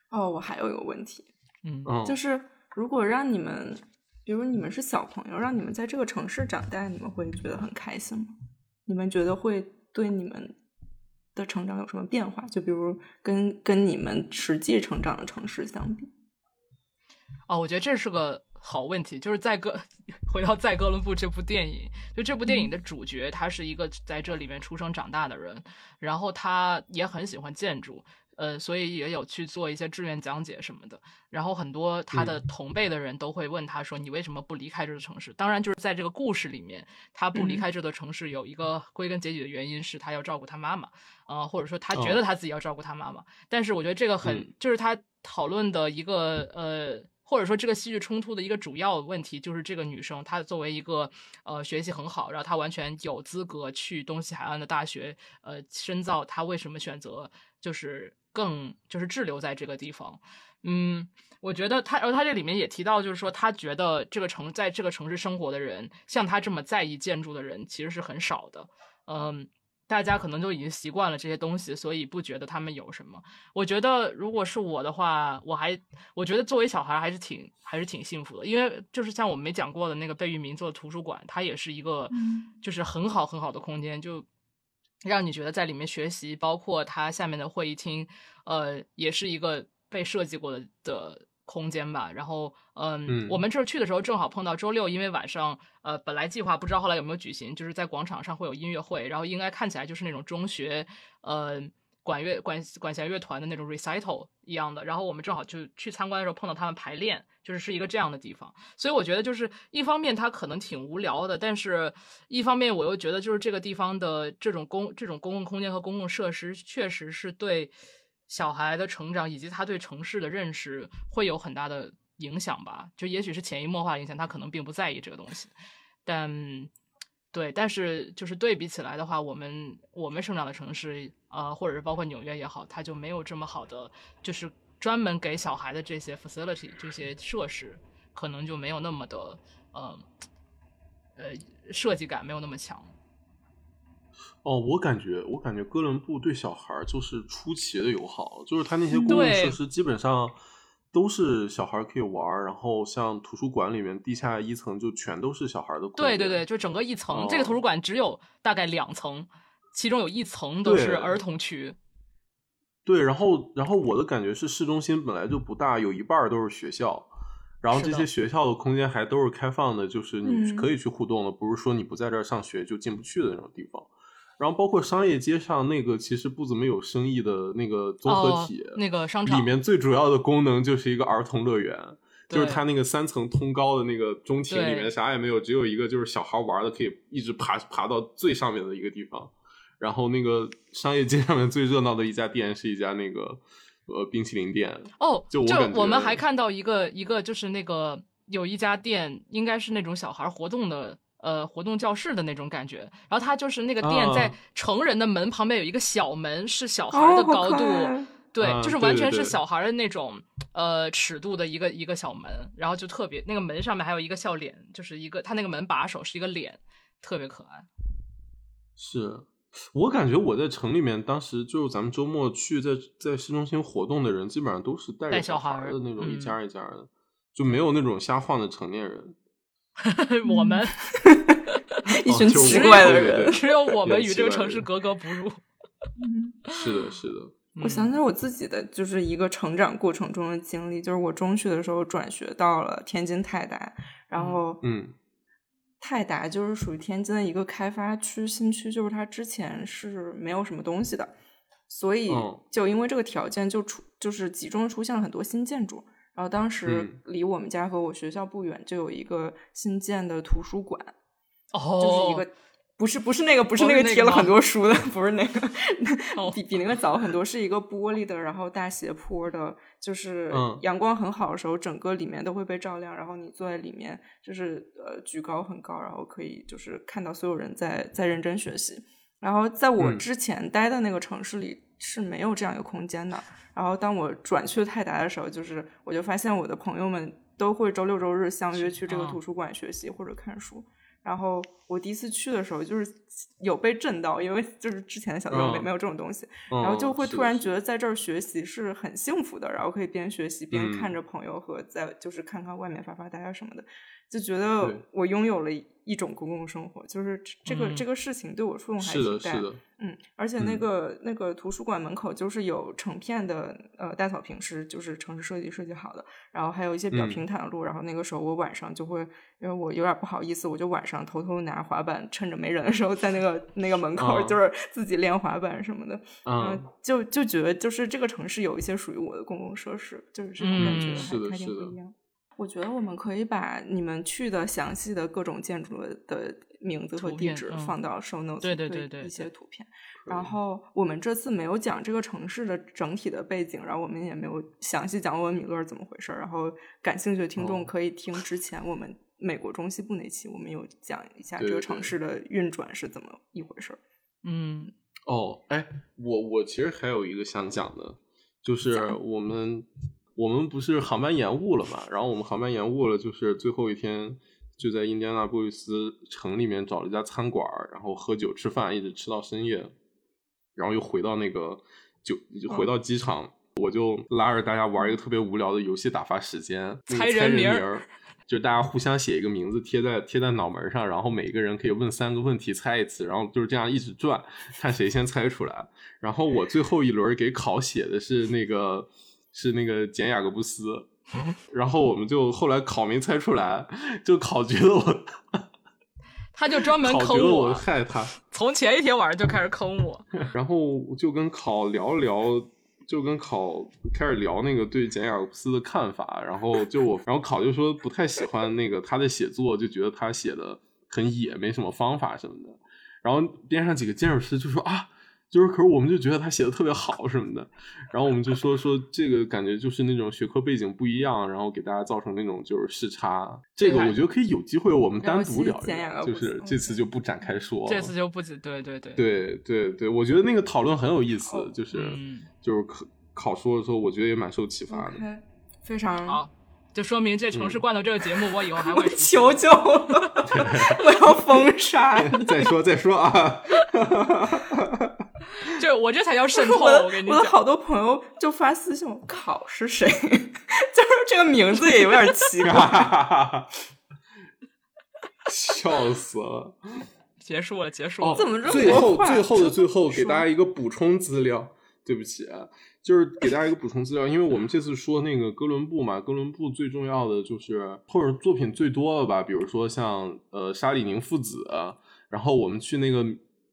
哦，我还有一个问题，嗯，就是如果让你们，比如你们是小朋友，让你们在这个城市长大，你们会觉得很开心吗？你们觉得会对你们的成长有什么变化？就比如跟跟你们实际成长的城市相比？哦，我觉得这是个好问题。就是在哥 回到在哥伦布这部电影，就这部电影的主角，他是一个在这里面出生长大的人，然后他也很喜欢建筑。呃，所以也有去做一些志愿讲解什么的，然后很多他的同辈的人都会问他说：“你为什么不离开这座城市？”当然，就是在这个故事里面，他不离开这座城市有一个归根结底的原因是他要照顾他妈妈，呃，或者说他觉得他自己要照顾他妈妈。但是我觉得这个很，就是他讨论的一个呃，或者说这个戏剧冲突的一个主要问题，就是这个女生她作为一个呃学习很好，然后她完全有资格去东西海岸的大学呃深造，她为什么选择就是？更就是滞留在这个地方，嗯，我觉得他，然后他这里面也提到，就是说他觉得这个城在这个城市生活的人，像他这么在意建筑的人其实是很少的，嗯，大家可能就已经习惯了这些东西，所以不觉得他们有什么。我觉得如果是我的话，我还我觉得作为小孩还是挺还是挺幸福的，因为就是像我们没讲过的那个贝聿铭做的图书馆，它也是一个就是很好很好的空间，就。让你觉得在里面学习，包括它下面的会议厅，呃，也是一个被设计过的的空间吧。然后，嗯，我们这儿去的时候正好碰到周六，因为晚上，呃，本来计划不知道后来有没有举行，就是在广场上会有音乐会，然后应该看起来就是那种中学，呃。管乐管管弦乐团的那种 recital 一样的，然后我们正好就去参观的时候碰到他们排练，就是是一个这样的地方，所以我觉得就是一方面它可能挺无聊的，但是一方面我又觉得就是这个地方的这种公这种公共空间和公共设施确实是对小孩的成长以及他对城市的认识会有很大的影响吧，就也许是潜移默化影响，他可能并不在意这个东西，但。对，但是就是对比起来的话，我们我们生长的城市，呃，或者是包括纽约也好，它就没有这么好的，就是专门给小孩的这些 facility 这些设施，可能就没有那么的，呃，呃，设计感没有那么强。哦，我感觉，我感觉哥伦布对小孩就是出奇的友好，就是他那些公共设施基本上。都是小孩可以玩然后像图书馆里面地下一层就全都是小孩的。对对对，就整个一层，这个图书馆只有大概两层，其中有一层都是儿童区。对，然后然后我的感觉是市中心本来就不大，有一半都是学校，然后这些学校的空间还都是开放的，就是你可以去互动的，不是说你不在这儿上学就进不去的那种地方。然后包括商业街上那个其实不怎么有生意的那个综合体，那个商场里面最主要的功能就是一个儿童乐园，就是它那个三层通高的那个中庭里面啥也没有，只有一个就是小孩玩的可以一直爬爬到最上面的一个地方。然后那个商业街上面最热闹的一家店是一家那个呃冰淇淋店哦，就我们还看到一个一个就是那个有一家店应该是那种小孩活动的。呃，活动教室的那种感觉，然后它就是那个店在成人的门旁边有一个小门，是小孩的高度，对，就是完全是小孩的那种呃尺度的一个一个小门，然后就特别那个门上面还有一个笑脸，就是一个他那个门把手是一个脸，特别可爱。是我感觉我在城里面，当时就是咱们周末去在在市中心活动的人，基本上都是带着小孩的那种一家一家的，就没有那种瞎晃的成年人。我们 一群奇怪的人，只有我们与这个城市格格不入。是的，是的。我想起我自己的就是一个成长过程中的经历，就是我中学的时候转学到了天津泰达，然后嗯，泰达就是属于天津的一个开发区新区，就是它之前是没有什么东西的，所以就因为这个条件，就出就是集中出现了很多新建筑。然后当时离我们家和我学校不远，就有一个新建的图书馆，哦，就是一个不是不是那个不是那个贴了很多书的，不是那个，比比那个早很多，是一个玻璃的，然后大斜坡的，就是阳光很好的时候，整个里面都会被照亮，然后你坐在里面，就是呃举高很高，然后可以就是看到所有人在在认真学习。然后在我之前待的那个城市里是没有这样一个空间的。然后当我转去泰达的时候，就是我就发现我的朋友们都会周六周日相约去这个图书馆学习或者看书。然后我第一次去的时候，就是有被震到，因为就是之前的小地方没嗯。没有这种东西，然后就会突然觉得得在这儿学习是很幸福的，然后可以边学习边嗯。看着朋友和在就是看看外面发发呆啊什么的，就觉得我拥有了一种公共生活，就是这这个、嗯。这个事情对我触动还是，挺大是的，嗯，而且那嗯。个、那个图书馆门口就是有成片的呃大草坪是就是城市设计设计好的，然后还有一些比较嗯。平坦的路，然后那个时候我晚上就会，因为我有点不好意思，我就晚上偷偷拿滑板，趁着没人的时候在那个那个门口嗯就是自己练滑板什么的，嗯，就就觉得就是这个城市有一些属于我的公共设施，就是这种感觉嗯还还挺不一。样。我觉得我们可以把你们去的详细的各种建筑的名字和地址放到 show notes，对对对对对一些图片。然后我们这次没有讲这个城市的整体的背景，然后我们也没有详细讲问米勒怎么回事儿。然后感兴趣的听众哦可以听之前我们美国中西部那期，我们有讲一下这个城市的运转是怎么一回事儿。嗯哦，哎，我我其实还有一个想讲的，就是我们我们不是航班延误了嘛，然后我们航班延误了，就是最后一天就在印第安纳波利斯城里面找了一家餐馆儿，然后喝酒吃饭，一直吃到深夜，然后又回到那个就就回到机场，我就拉着大家玩一个特别无聊的游戏打发时间，猜猜人名儿。就是大家互相写一个名字贴在贴在脑门上，然后每个人可以问三个问题猜一次，然后就是这样一直转，看谁先猜出来。然后我最后一轮给考写的是那个是那个简雅各布斯 然后我们就后来考没猜出来，就考觉得我 他就专门考坑我我，害他，从前一天晚上就开始坑我。然后就跟考聊了聊，就跟考开始聊那个对简雅各布斯的看法，然后就我，然后考就说不太喜欢那个他的写作，就觉得他写的很野，没什么方法什么的。然后边上几个建筑师就说啊，就是可是我们就觉得他写的特别好什么的，然后我们就说说这个感觉就是那种学科背景不一样，然后给大家造成那种就是视差。这个我觉得可以有机会我们单独聊就是这次就不展开说了。这次就不止，对对对，对对对，我觉得那个讨论很有意思，哦就是、嗯，就是考考说的时候，我觉得也蛮受启发的。非常好，就说明这城市罐头这个节目，我以后还会 求求了，我要封杀。再说再说啊！就我这才叫渗透，我的我跟你讲。我的好多朋友就发私信我，考是谁？就是这个名字也有点奇怪。笑死了！结束了，结束哦了。怎么这么最后最后的最后，说给大家一个补充资料，对不起啊，就是给大家一个补充资料，因为我们这次说那个哥伦布嘛，哥伦布最重要的就是或者作品最多的吧，比如说像呃沙里宁父子，然后我们去那个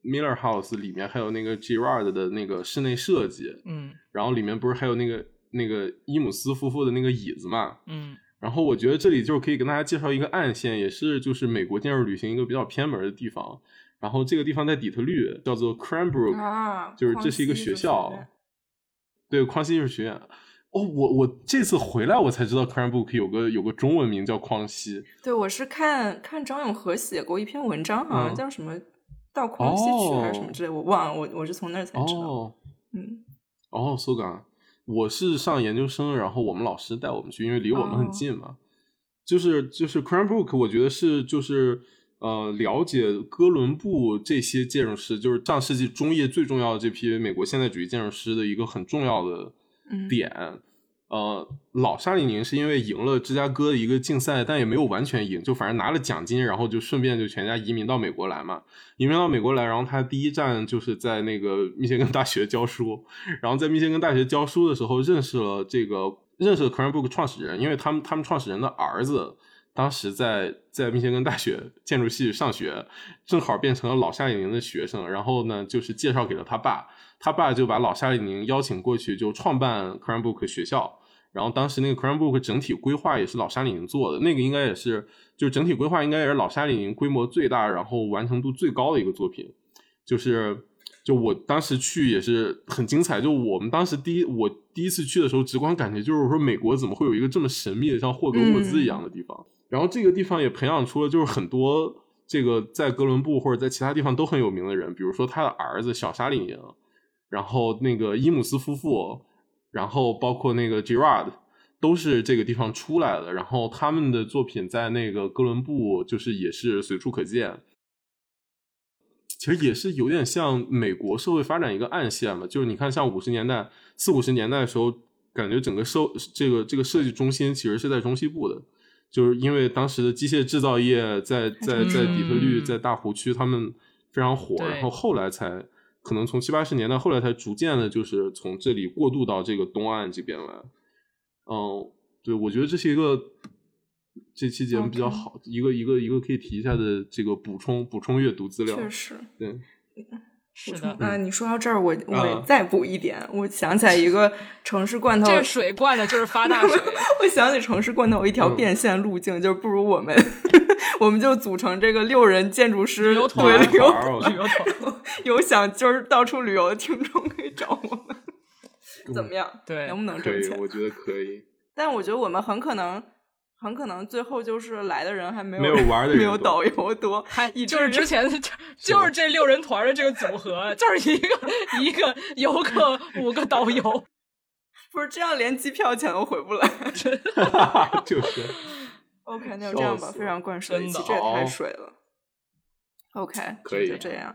Miller House 里面还有那个 Girard 的那个室内设计，嗯然后里面不是还有那个那个伊姆斯夫妇的那个椅子嘛？嗯然后我觉得这里就是可以跟大家介绍一个暗线，也是就是美国建筑旅行一个比较偏门的地方。然后这个地方在底特律，叫做 Cranbrook，、啊，就是这是一个学校，对，匡西艺术学院。哦，我我这次回来我才知道 Cranbrook 有个有个中文名叫匡西。对，我是看看张永和写过一篇文章，好像嗯叫什么“到匡西去”还是什么哦之类，我忘了，我我是从那儿才知道。哦嗯，哦，苏港，我是上研究生，然后我们老师带我们去，因为离我们很哦近嘛。就是就是 Cranbrook，我觉得是就是呃了解哥伦布这些建筑师，就是上世纪中叶最重要的这批美国现代主义建筑师的一个很重要的嗯点。呃，老沙里宁是因为赢了芝加哥的一个竞赛，但也没有完全赢，就反正拿了奖金，然后就顺便就全家移民到美国来嘛。移民到美国来，然后他第一站就是在那个密歇根大学教书，然后在密歇根大学教书的时候认识了这个认识了 Cranbrook 创始人，因为他们他们创始人的儿子当时在在密歇根大学建筑系上学，正好变成了老夏令营的学生，然后呢就是介绍给了他爸，他爸就把老夏令营邀请过去，就创办 Cranbrook 学校。然后当时那个 Cranbrook 整体规划也是老沙里宁做的，那个应该也是就整体规划应该也是老沙里宁规模最大，然后完成度最高的一个作品。就是就我当时去也是很精彩，就我们当时第一我第一次去的时候，直观感觉就是说美国怎么会有一个这么神秘的像霍格沃兹一样的地方？然后这个地方也培养出了就是很多这个在哥伦布或者在其他地方都很有名的人，比如说他的儿子小沙里宁，然后那个伊姆斯夫妇。然后包括那个 Girard，都是这个地方出来的，然后他们的作品在那个哥伦布就是也是随处可见。其实也是有点像美国社会发展一个暗线嘛，就是你看，像五十年代、四五十年代的时候，感觉整个设这个这个设计中心其实是在中西部的，就是因为当时的机械制造业在在在底特律、在大湖区他们非常火，然后后来才可能从七八十年代后来才逐渐的，就是从这里过渡到这个东岸这边来。嗯，对，我觉得这是一个。这期节目比较好，一个一个一个可以提一下的这个补充补充阅读资料，确实，对，是的。嗯，你说到这儿，我我再补一点，我想起来一个城市罐头，这水灌的就是发大 水。我想起城市罐头一条变现路径，就是不如我们，我们就组成这个六人建筑师旅游 团，旅游旅游团。有想就是到处旅游的听众可以找我们，怎么样？对，能不能挣钱？我觉得可以。但我觉得我们很可能。很可能最后就是来的人还没有没有玩的 没有导游多，还就是之前 就是这六人团的这个组合，就是一个一个游客五个导游，不是这样连机票钱都回不来，就是 OK，那就这样吧，非常灌水，这也太水了。OK，可以就这样。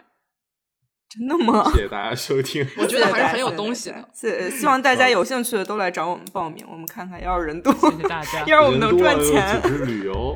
真的吗？谢谢大家收听，我觉得还是很有东西的。谢，希望大家有兴趣的都来找我们报名，我们看看要是人多，谢谢大家，要是我们能赚钱，组织旅游。